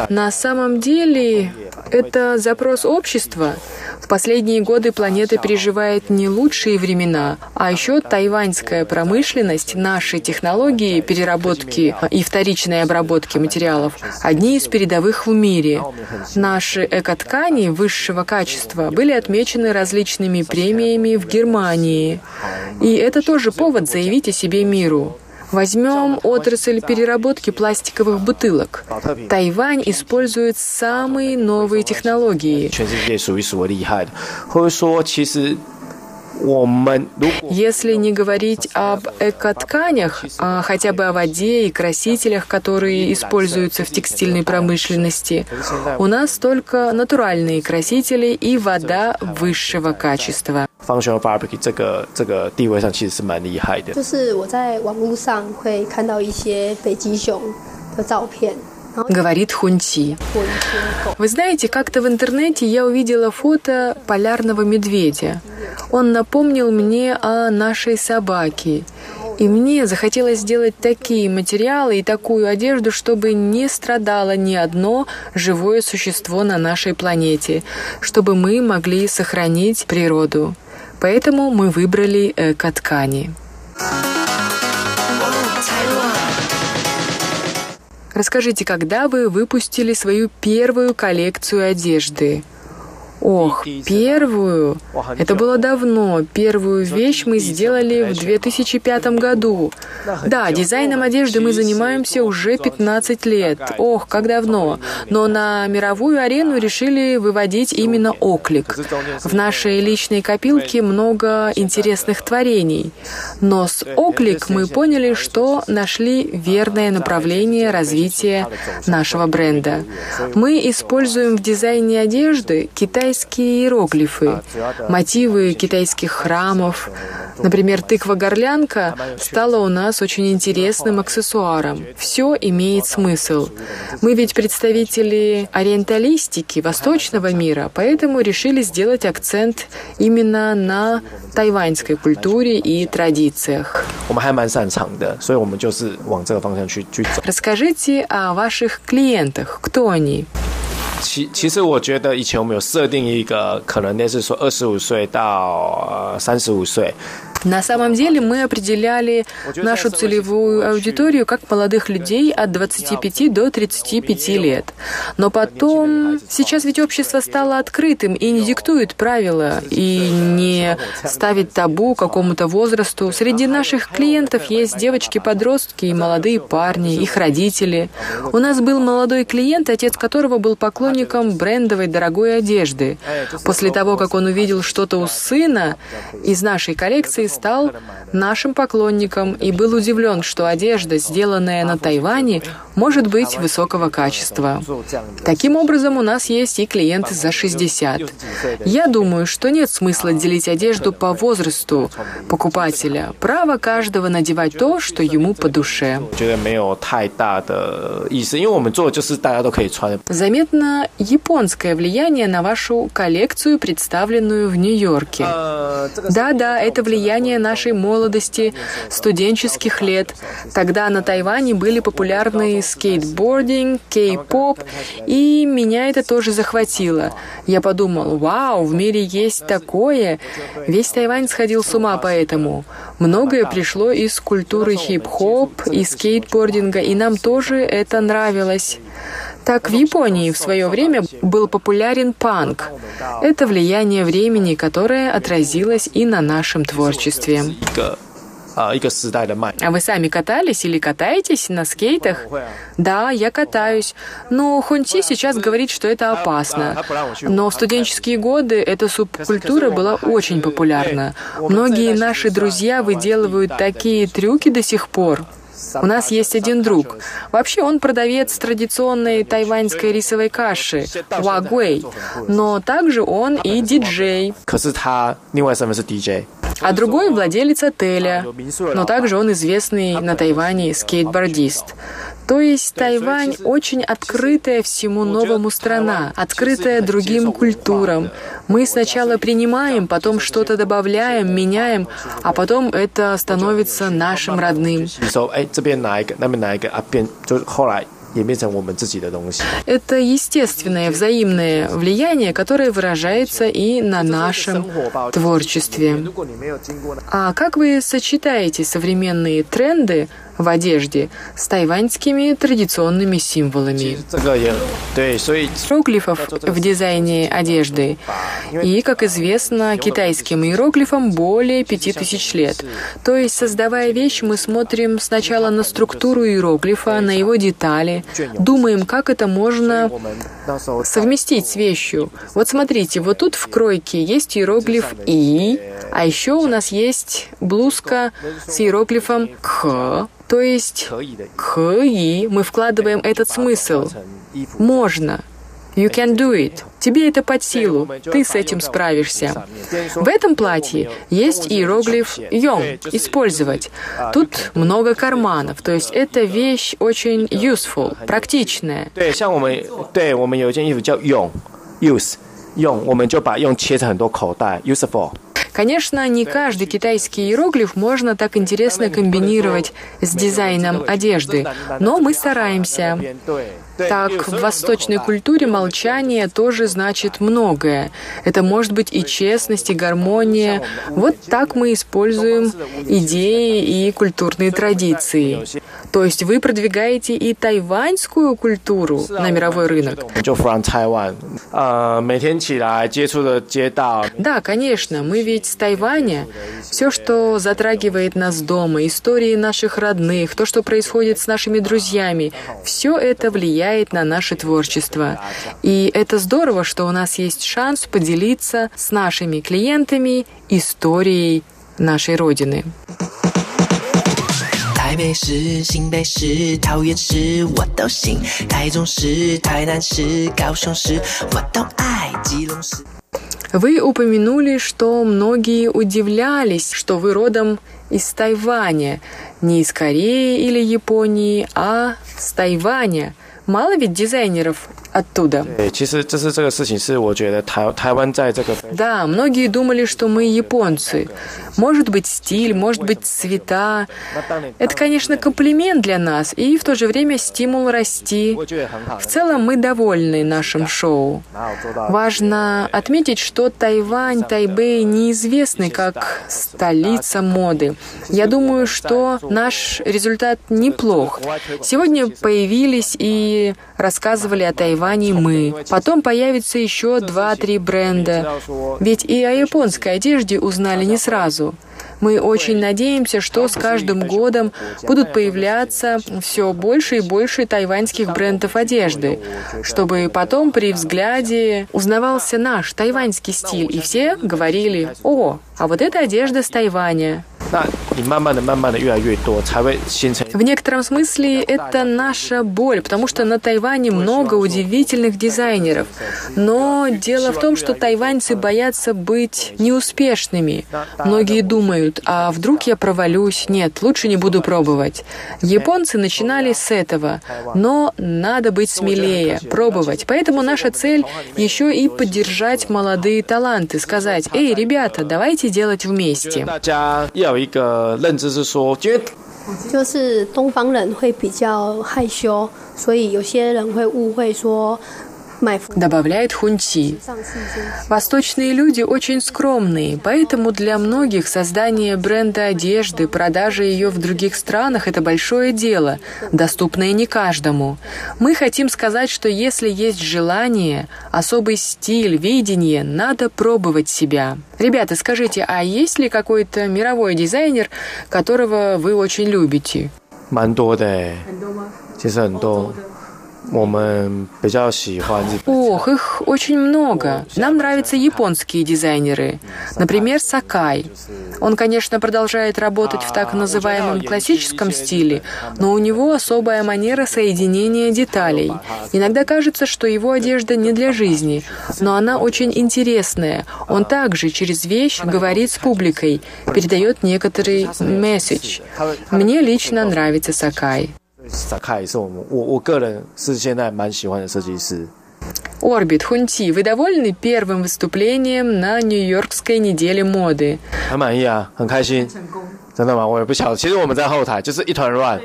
На самом деле, это запрос общества. В последние годы планета переживает не лучшие времена, а еще тайваньская промышленность, наши технологии переработки и вторичной обработки материалов одни из передовых в мире. Наши экоткани высшего качества были отмечены различными премиями в Германии. И это тоже повод заявить о себе миру. Возьмем отрасль переработки пластиковых бутылок. Тайвань использует самые новые технологии. Если не говорить об экотканях, а хотя бы о воде и красителях, которые используются в текстильной промышленности, у нас только натуральные красители и вода высшего качества. Functional fabric 这个这个地位上其实是蛮厉害的。就是我在网络上会看到一些北极熊的照片。 Говорит Хунти. Вы знаете, как-то в интернете я увидела фото полярного медведя. Он напомнил мне о нашей собаке. И мне захотелось сделать такие материалы и такую одежду, чтобы не страдало ни одно живое существо на нашей планете, чтобы мы могли сохранить природу. Поэтому мы выбрали эко-ткани. Расскажите, когда вы выпустили свою первую коллекцию одежды? Ох, первую? Это было давно. Первую вещь мы сделали в 2005 году. Да, дизайном одежды мы занимаемся уже 15 лет. Ох, как давно. Но на мировую арену решили выводить именно оклик. В нашей личной копилке много интересных творений. Но с оклик мы поняли, что нашли верное направление развития нашего бренда. Мы используем в дизайне одежды китайские китайские иероглифы, мотивы китайских храмов. Например, тыква-горлянка стала у нас очень интересным аксессуаром. Все имеет смысл. Мы ведь представители ориенталистики, восточного мира, поэтому решили сделать акцент именно на тайваньской культуре и традициях. Расскажите о ваших клиентах. Кто они? 其其实我觉得以前我们有设定一个可能那是说二十五岁到三十五岁。На самом деле мы определяли нашу целевую аудиторию как молодых людей от 25 до 35 лет. Но потом, сейчас ведь общество стало открытым и не диктует правила, и не ставит табу какому-то возрасту. Среди наших клиентов есть девочки-подростки и молодые парни, их родители. У нас был молодой клиент, отец которого был поклонником брендовой дорогой одежды. После того, как он увидел что-то у сына из нашей коллекции, стал нашим поклонником и был удивлен, что одежда, сделанная на Тайване, может быть высокого качества. Таким образом, у нас есть и клиенты за 60. Я думаю, что нет смысла делить одежду по возрасту покупателя. Право каждого надевать то, что ему по душе. Заметно японское влияние на вашу коллекцию, представленную в Нью-Йорке. Да-да, это влияние воспоминания нашей молодости, студенческих лет. Тогда на Тайване были популярны скейтбординг, кей-поп, и меня это тоже захватило. Я подумал, вау, в мире есть такое. Весь Тайвань сходил с ума по этому. Многое пришло из культуры хип-хоп и скейтбординга, и нам тоже это нравилось. Так в Японии в свое время был популярен панк. Это влияние времени, которое отразилось и на нашем творчестве. А вы сами катались или катаетесь на скейтах? Да, я катаюсь. Но Хунти сейчас говорит, что это опасно. Но в студенческие годы эта субкультура была очень популярна. Многие наши друзья выделывают такие трюки до сих пор. У нас есть один друг. Вообще он продавец традиционной тайваньской рисовой каши Вагуэй, но также он и диджей. А другой владелец отеля, но также он известный на Тайване скейтбордист. То есть Тайвань очень открытая всему новому страна, открытая другим культурам. Мы сначала принимаем, потом что-то добавляем, меняем, а потом это становится нашим родным. Это естественное взаимное влияние, которое выражается и на нашем творчестве. А как вы сочетаете современные тренды в одежде с тайваньскими традиционными символами. Иероглифов в дизайне одежды. И, как известно, китайским иероглифам более пяти тысяч лет. То есть, создавая вещь, мы смотрим сначала на структуру иероглифа, на его детали, думаем, как это можно совместить с вещью. Вот смотрите, вот тут в кройке есть иероглиф «и», а еще у нас есть блузка с иероглифом «к», то есть «кэи» мы вкладываем этот смысл. Можно. You can do it. Тебе это под силу. Ты с этим справишься. В этом платье есть иероглиф «йон» — «использовать». Тут много карманов, то есть эта вещь очень useful, практичная. 用，我们就把用切成很多口袋，useful。 Конечно, не каждый китайский иероглиф можно так интересно комбинировать с дизайном одежды, но мы стараемся. Так, в восточной культуре молчание тоже значит многое. Это может быть и честность, и гармония. Вот так мы используем идеи и культурные традиции. То есть вы продвигаете и тайваньскую культуру на мировой рынок? Да, конечно. Мы ведь с Тайваня. Все, что затрагивает нас дома, истории наших родных, то, что происходит с нашими друзьями, все это влияет влияет на наше творчество. И это здорово, что у нас есть шанс поделиться с нашими клиентами историей нашей Родины. 台北市、新北市、桃园市我都行，台中市、台南市、高雄市我都爱，基隆市。Вы упомянули, что многие удивлялись, что вы родом из Тайваня, не из Кореи или Японии, а с Тайваня. Мало ведь дизайнеров оттуда. Да, многие думали, что мы японцы. Может быть стиль, может быть цвета. Это, конечно, комплимент для нас и в то же время стимул расти. В целом мы довольны нашим шоу. Важно отметить, что Тайвань, Тайбэй неизвестны как столица моды. Я думаю, что наш результат неплох. Сегодня появились и рассказывали о Тайване мы. Потом появится еще два-три бренда. Ведь и о японской одежде узнали не сразу. Мы очень надеемся, что с каждым годом будут появляться все больше и больше тайваньских брендов одежды, чтобы потом при взгляде узнавался наш тайваньский стиль, и все говорили «О, а вот эта одежда с Тайваня». В некотором смысле это наша боль, потому что на Тайване много удивительных дизайнеров. Но дело в том, что тайваньцы боятся быть неуспешными. Многие думают, а вдруг я провалюсь? Нет, лучше не буду пробовать. Японцы начинали с этого, но надо быть смелее, пробовать. Поэтому наша цель еще и поддержать молодые таланты, сказать, эй, ребята, давайте делать вместе. 一个认知是说，觉就是东方人会比较害羞，所以有些人会误会说 Добавляет Хунти. Восточные люди очень скромные, поэтому для многих создание бренда одежды, продажа ее в других странах – это большое дело, доступное не каждому. Мы хотим сказать, что если есть желание, особый стиль, видение, надо пробовать себя. Rебята, скажите, а есть ли какой-то мировой дизайнер, которого вы очень любите? 蛮多的，其实很多。 Ох, их очень много. Нам нравятся японские дизайнеры. Например, Сакай. Он, конечно, продолжает работать в так называемом классическом стиле, но у него особая манера соединения деталей. Иногда кажется, что его одежда не для жизни, но она очень интересная. Он также через вещь говорит с публикой, передает некоторый месседж. Мне лично нравится Сакай. 萨卡也是我们我我个人是现在蛮喜欢的设计师。 Орбит, Хунти, вы довольны первым выступлением на Нью-Йоркской неделе моды? 很满意啊，很开心。 真的吗？我也不晓得。其实我们在后台就是一团乱，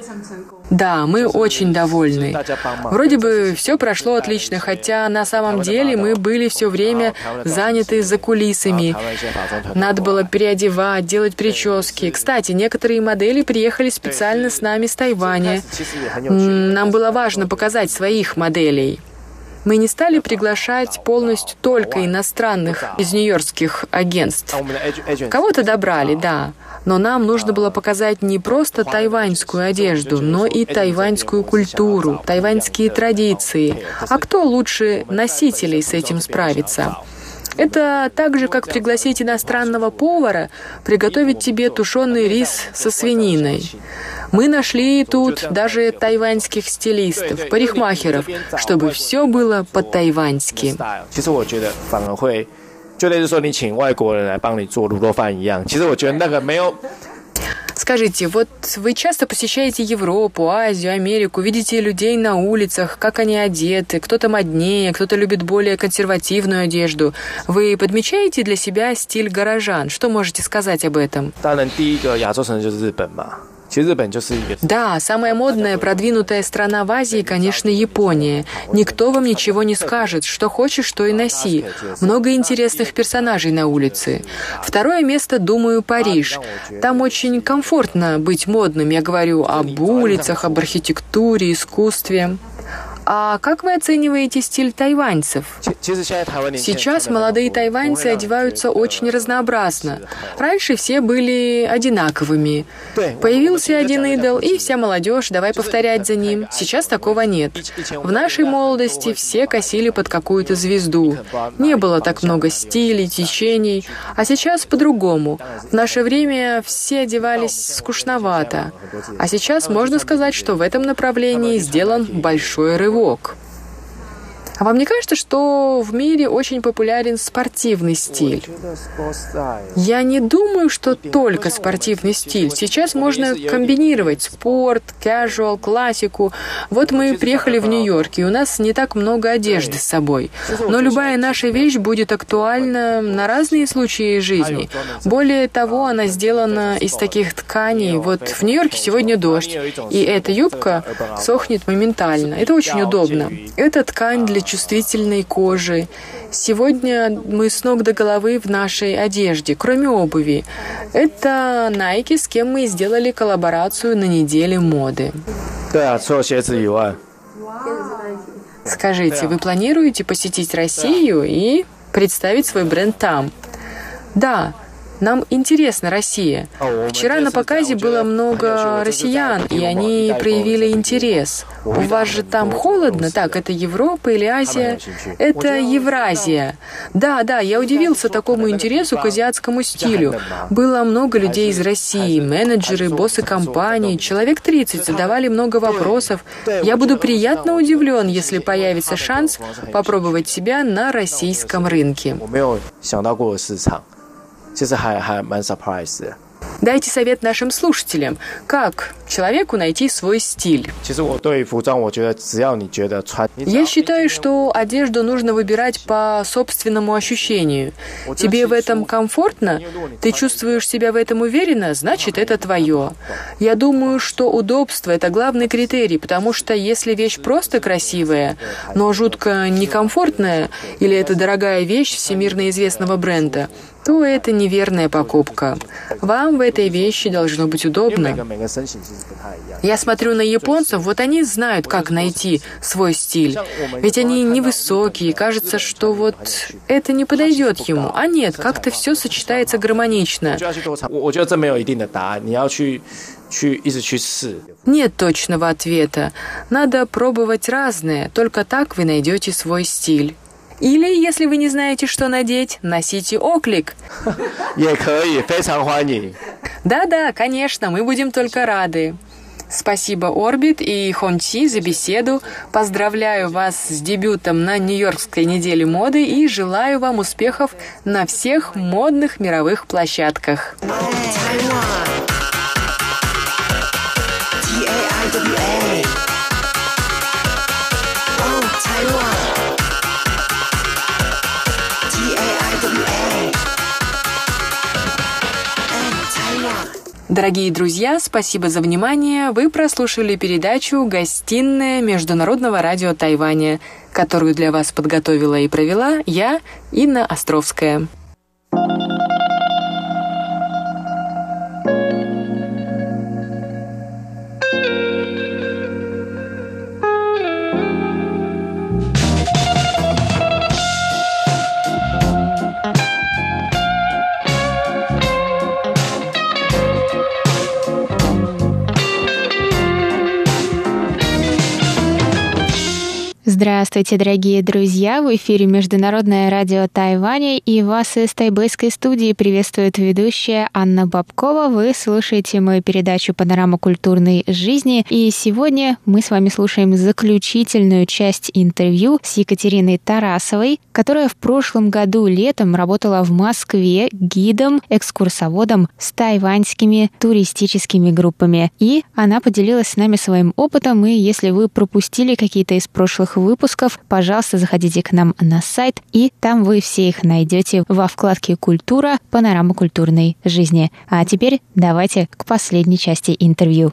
Да, мы очень довольны. 大家帮忙。 Вроде бы все прошло отлично, хотя на самом деле мы были все время заняты за кулисами. 台湾一些法中团队 Надо было переодевать, делать прически. Кстати, некоторые модели приехали специально с нами с Тайваня. 其实也很有趣。 М, Нам было важно показать своих моделей. Мы не стали приглашать полностью только иностранных из нью-йоркских агентств. Кого-то добрали, да. Но нам нужно было показать не просто тайваньскую одежду, но и тайваньскую культуру, тайваньские традиции. А кто лучше носителей с этим справится? Это так же, как пригласить иностранного повара приготовить тебе тушеный рис со свининой. Мы нашли тут даже тайваньских стилистов, парикмахеров, чтобы все было по-тайваньски. style。其实我觉得反而会，就类似说你请外国人来帮你做卤肉饭一样。其实我觉得那个没有 Скажите, вот вы часто посещаете Европу, Азию, Америку, видите людей на улицах, как они одеты, кто-то моднее, кто-то любит более консервативную одежду. Вы подмечаете для себя стиль горожан? Что можете сказать об этом? 当然第一个亚洲城市就是日本嘛。 Да, самая модная, продвинутая страна в Азии, конечно, Япония. Никто вам ничего не скажет, что хочешь, что и носи. Много интересных персонажей на улице. Второе место, думаю, Париж. Там очень комфортно быть модным. Я говорю об улицах, об архитектуре, искусстве. А как вы оцениваете стиль тайваньцев? Сейчас молодые тайваньцы одеваются очень разнообразно. Раньше все были одинаковыми. Появился один идол, и вся молодежь, давай повторять за ним. Сейчас такого нет. В нашей молодости все косили под какую-то звезду. Не было так много стилей, течений. А сейчас по-другому. В наше время все одевались скучновато. А сейчас можно сказать, что в этом направлении сделан большой рывок. walk. А вам не кажется, что в мире очень популярен спортивный стиль? Я не думаю, что только спортивный стиль. Сейчас можно комбинировать спорт, casual, классику. Вот мы приехали в Нью-Йорк, и у нас не так много одежды с собой. Но любая наша вещь будет актуальна на разные случаи жизни. Более того, она сделана из таких тканей. Вот в Нью-Йорке сегодня дождь, и эта юбка сохнет моментально. Это очень удобно. Это ткань для чувствительной кожи. Сегодня мы с ног до головы в нашей одежде, кроме обуви. Это Nike, с кем мы сделали коллаборацию на неделе моды. Да, Скажите, вы планируете посетить Россию и представить свой бренд там? Да, нам интересна Россия. Вчера на показе было много россиян, и они проявили интерес. У вас же там холодно? Так, это Европа или Азия? Это Евразия. Да, да, я удивился такому интересу к азиатскому стилю. Было много людей из России, менеджеры, боссы компаний, человек 30 задавали много вопросов. Я буду приятно удивлен, если появится шанс попробовать себя на российском рынке. 我没有想到过的市场， 其实还还蛮 surprise 的。 Дайте совет нашим слушателям, как человеку найти свой стиль. Я считаю, что одежду нужно выбирать по собственному ощущению. Тебе в этом комфортно? Ты чувствуешь себя в этом уверенно? Значит, это твое. Я думаю, что удобство – это главный критерий, потому что если вещь просто красивая, но жутко некомфортная, или это дорогая вещь всемирно известного бренда, то это неверная покупка. Вам в этой вещи должно быть удобно. Я смотрю на японцев, вот они знают, как найти свой стиль. Ведь они невысокие, кажется, что вот это не подойдет ему. А нет, как-то все сочетается гармонично. Нет точного ответа. Надо пробовать разное, только так вы найдете свой стиль. Или, если вы не знаете, что надеть, носите оклик. [LAUGHS] Да-да, конечно, мы будем только рады. Спасибо Орбит и Хончи за беседу. Поздравляю вас с дебютом на Нью-Йоркской неделе моды и желаю вам успехов на всех модных мировых площадках. Дорогие друзья, спасибо за внимание. Вы прослушали передачу «Гостиная Международного радио Тайваня», которую для вас подготовила и провела я, Инна Островская. Здравствуйте, дорогие друзья! В эфире Международное радио Тайваня и вас из тайбэйской студии приветствует ведущая Анна Бабкова. Вы слушаете мою передачу «Панорама культурной жизни». И сегодня мы с вами слушаем заключительную часть интервью с Екатериной Тарасовой, которая в прошлом году летом работала в Москве гидом, экскурсоводом с тайваньскими туристическими группами. И она поделилась с нами своим опытом, и если вы пропустили какие-то из прошлых выпусков, пожалуйста, заходите к нам на сайт, и там вы все их найдете во вкладке «Культура. Панорама культурной жизни». А теперь давайте к последней части интервью.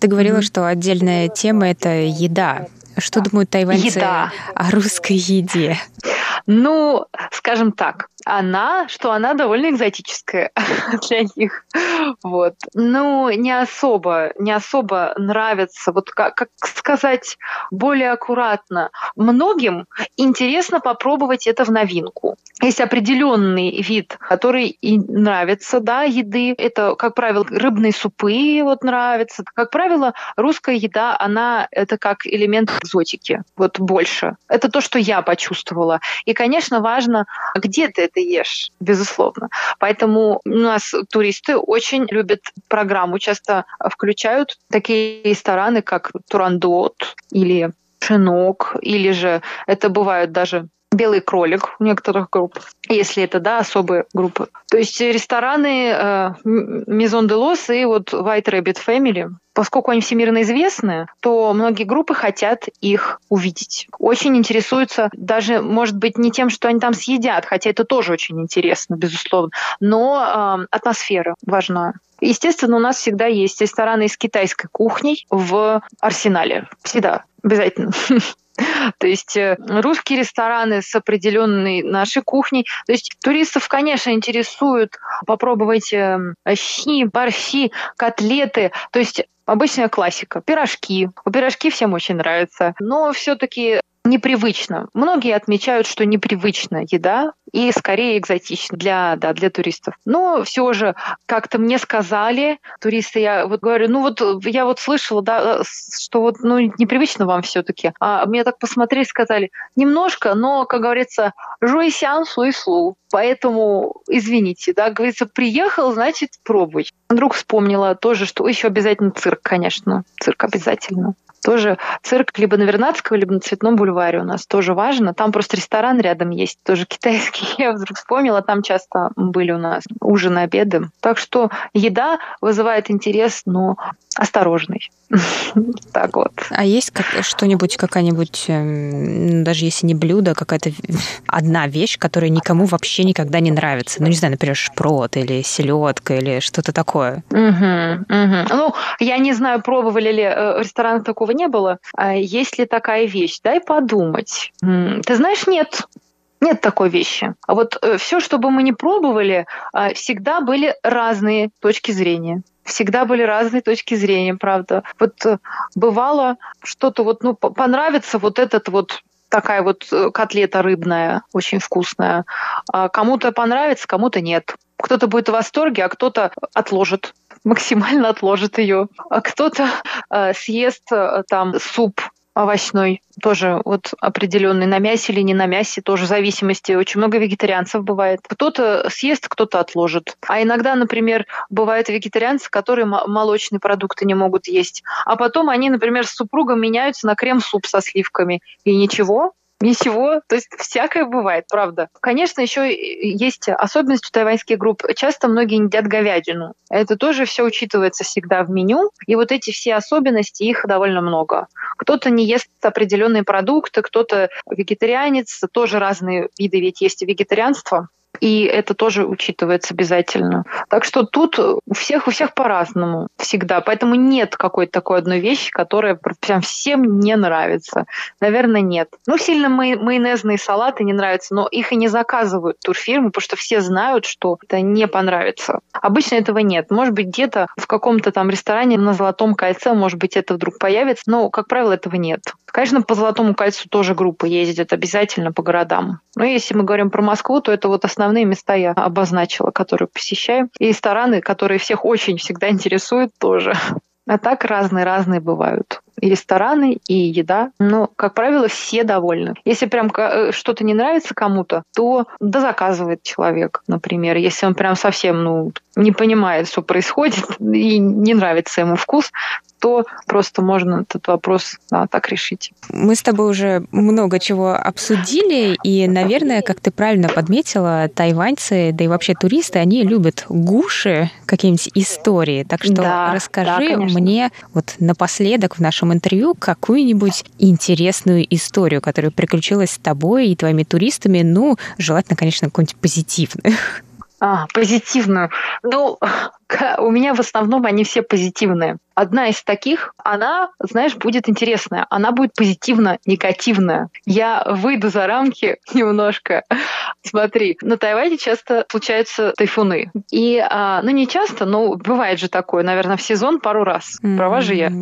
Ты говорила, что отдельная тема — это еда. Что думают тайваньцы еда. о русской еде? Ну, скажем так, она, что она довольно экзотическая [LAUGHS] для них. Вот. Ну, не особо, не особо нравится, вот как, как сказать более аккуратно, многим интересно попробовать это в новинку. Есть определенный вид, который и нравится, да, еды. Это, как правило, рыбные супы вот нравятся. Как правило, русская еда, она это как элемент экзотики, вот больше. Это то, что я почувствовала. И, конечно, важно, где ты это ешь, безусловно. Поэтому у нас туристы очень любят программу, часто включают такие рестораны, как Турандот или Шинок, или же это бывают даже белый кролик у некоторых групп, если это, да, особые группы. То есть рестораны э, de Los и вот White Rabbit Family, поскольку они всемирно известны, то многие группы хотят их увидеть. Очень интересуются даже, может быть, не тем, что они там съедят, хотя это тоже очень интересно, безусловно, но э, атмосфера важна. Естественно, у нас всегда есть рестораны из китайской кухней в арсенале. Всегда. Обязательно. [LAUGHS] То есть э, русские рестораны с определенной нашей кухней. То есть туристов, конечно, интересуют попробовать э, щи, борщи, котлеты. То есть обычная классика. Пирожки. У пирожки всем очень нравятся. Но все-таки непривычно. Многие отмечают, что непривычна еда и скорее экзотично для, да, для туристов. Но все же как-то мне сказали, туристы, я вот говорю, ну вот я вот слышала, да, что вот ну, непривычно вам все-таки. А мне так посмотрели, сказали, немножко, но, как говорится, жуйсян суислу. Поэтому, извините, да, говорится, приехал, значит, пробуй. Вдруг вспомнила тоже, что еще обязательно цирк, конечно. Цирк обязательно. Тоже цирк либо на Вернадского, либо на Цветном бульваре у нас тоже важно. Там просто ресторан рядом есть, тоже китайский. [LAUGHS] Я вдруг вспомнила, там часто были у нас ужины, обеды. Так что еда вызывает интерес, но осторожный. [LAUGHS] так вот. А есть как, что-нибудь, какая-нибудь, эм, даже если не блюдо, какая-то одна вещь, которая никому вообще никогда не нравится? Ну, не знаю, например, шпрот или селедка или что-то такое. Угу, угу. Ну, я не знаю, пробовали ли, э, ресторана такого не было. А есть ли такая вещь? Дай подумать. Ты знаешь, нет. Нет такой вещи. А вот э, все, что бы мы не пробовали, э, всегда были разные точки зрения всегда были разные точки зрения, правда. Вот э, бывало что-то вот, ну, понравится вот этот вот такая вот э, котлета рыбная, очень вкусная. А кому-то понравится, кому-то нет. Кто-то будет в восторге, а кто-то отложит [LAUGHS] максимально отложит ее. А кто-то э, съест э, там суп овощной, тоже вот определенный, на мясе или не на мясе, тоже в зависимости. Очень много вегетарианцев бывает. Кто-то съест, кто-то отложит. А иногда, например, бывают вегетарианцы, которые молочные продукты не могут есть. А потом они, например, с супругом меняются на крем-суп со сливками. И ничего, Ничего, то есть всякое бывает, правда. Конечно, еще есть особенность у тайваньских групп. Часто многие не едят говядину. Это тоже все учитывается всегда в меню. И вот эти все особенности, их довольно много. Кто-то не ест определенные продукты, кто-то вегетарианец, тоже разные виды ведь есть вегетарианства и это тоже учитывается обязательно. Так что тут у всех у всех по-разному всегда, поэтому нет какой-то такой одной вещи, которая прям всем не нравится. Наверное, нет. Ну, сильно май- майонезные салаты не нравятся, но их и не заказывают турфирмы, потому что все знают, что это не понравится. Обычно этого нет. Может быть, где-то в каком-то там ресторане на Золотом кольце, может быть, это вдруг появится, но, как правило, этого нет. Конечно, по Золотому кольцу тоже группы ездят обязательно по городам. Но если мы говорим про Москву, то это вот основные места я обозначила, которые посещаем. И рестораны, которые всех очень всегда интересуют тоже. А так разные-разные бывают. И рестораны, и еда. Но, как правило, все довольны. Если прям э, что-то не нравится кому-то, то да заказывает человек, например. Если он прям совсем ну, не понимает, что происходит, и не нравится ему вкус, то просто можно этот вопрос да, так решить. Мы с тобой уже много чего обсудили, и, наверное, как ты правильно подметила, тайваньцы, да и вообще туристы, они любят гуши, какие-нибудь истории. Так что да, расскажи да, мне вот напоследок в нашем интервью какую-нибудь интересную историю, которая приключилась с тобой и твоими туристами, ну, желательно, конечно, какую-нибудь позитивную. А, позитивную. Ну, [LAUGHS] у меня в основном они все позитивные. Одна из таких, она, знаешь, будет интересная. Она будет позитивно-негативная. Я выйду за рамки [LAUGHS] немножко. Смотри, на Тайване часто случаются тайфуны. И, а, ну, не часто, но бывает же такое, наверное, в сезон пару раз. Права же я?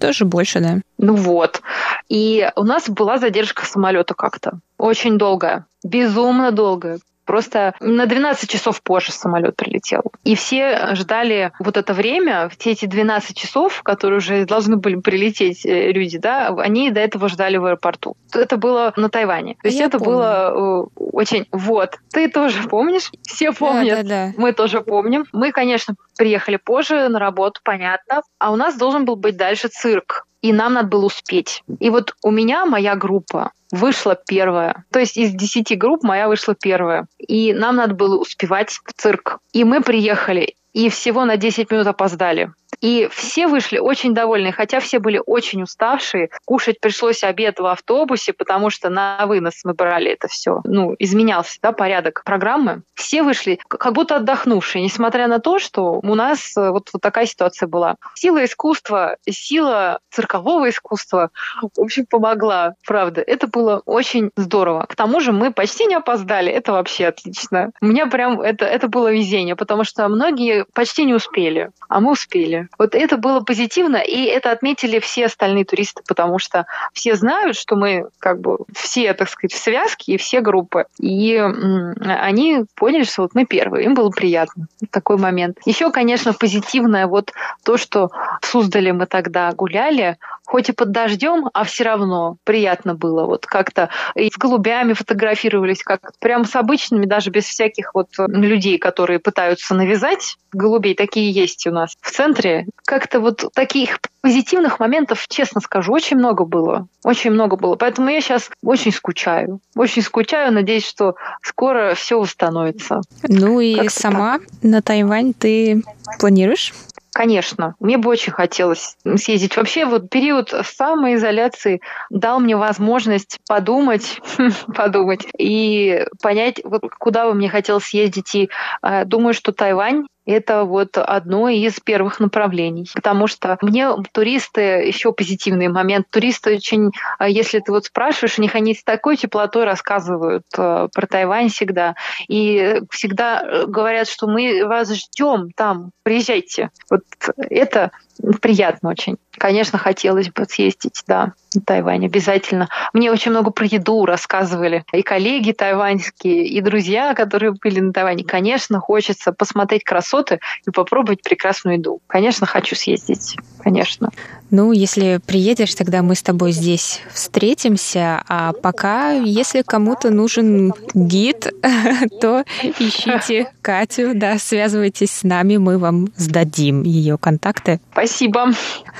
Тоже больше, да. Ну вот. И у нас была задержка самолета как-то. Очень долгая. Безумно долгая. Просто на 12 часов позже самолет прилетел. И все ждали вот это время, все эти 12 часов, которые уже должны были прилететь э, люди, да, они до этого ждали в аэропорту. Это было на Тайване. То есть Я это помню. было э, очень... Вот. Ты тоже помнишь? Все помнят. Да, да, да. Мы тоже помним. Мы, конечно, приехали позже на работу, понятно. А у нас должен был быть дальше цирк и нам надо было успеть. И вот у меня моя группа вышла первая. То есть из десяти групп моя вышла первая. И нам надо было успевать в цирк. И мы приехали, и всего на 10 минут опоздали. И все вышли очень довольны, хотя все были очень уставшие. Кушать пришлось обед в автобусе, потому что на вынос мы брали это все. Ну, изменялся да, порядок программы. Все вышли как будто отдохнувшие, несмотря на то, что у нас э, вот, вот такая ситуация была. Сила искусства, сила циркового искусства, в общем, помогла, правда. Это было очень здорово. К тому же мы почти не опоздали, это вообще отлично. У меня прям это, это было везение, потому что многие почти не успели, а мы успели. Вот это было позитивно, и это отметили все остальные туристы, потому что все знают, что мы как бы все, так сказать, в связке и все группы. И они поняли, что вот мы первые. Им было приятно. Такой момент. Еще, конечно, позитивное вот то, что в Суздале мы тогда гуляли, хоть и под дождем, а все равно приятно было. Вот как-то и с голубями фотографировались, как прям с обычными, даже без всяких вот людей, которые пытаются навязать голубей. Такие есть у нас в центре. Как-то вот таких позитивных моментов, честно скажу, очень много было. Очень много было. Поэтому я сейчас очень скучаю. Очень скучаю. Надеюсь, что скоро все установится. Ну и сама так. на Тайвань ты планируешь? Конечно, мне бы очень хотелось съездить. Вообще вот период самоизоляции дал мне возможность подумать, [LAUGHS] подумать и понять, вот куда бы мне хотелось съездить. И э, думаю, что Тайвань это вот одно из первых направлений. Потому что мне туристы, еще позитивный момент, туристы очень, а, если ты вот спрашиваешь, у них они с такой теплотой рассказывают э, про Тайвань всегда. И всегда э, говорят, что мы вас ждем там, приезжайте. Вот это приятно очень. Конечно, хотелось бы съездить, да, на Тайвань обязательно. Мне очень много про еду рассказывали. И коллеги тайваньские, и друзья, которые были на Тайване. Конечно, хочется посмотреть красоты и попробовать прекрасную еду. Конечно, хочу съездить. Конечно. Ну, если приедешь, тогда мы с тобой здесь встретимся. А пока, если кому-то нужен гид, [LAUGHS] то ищите Катю, да, связывайтесь с нами, мы вам сдадим ее контакты. Спасибо.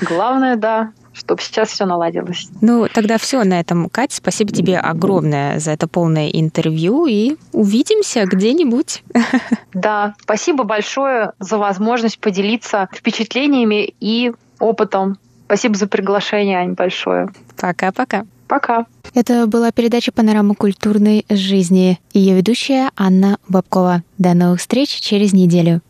Главное, да, чтобы сейчас все наладилось. Ну, тогда все на этом, Катя. Спасибо тебе огромное за это полное интервью и увидимся где-нибудь. Да, спасибо большое за возможность поделиться впечатлениями и опытом. Спасибо за приглашение, Ань, большое. Пока-пока. Пока. Это была передача «Панорама культурной жизни». Ее ведущая Анна Бабкова. До новых встреч через неделю.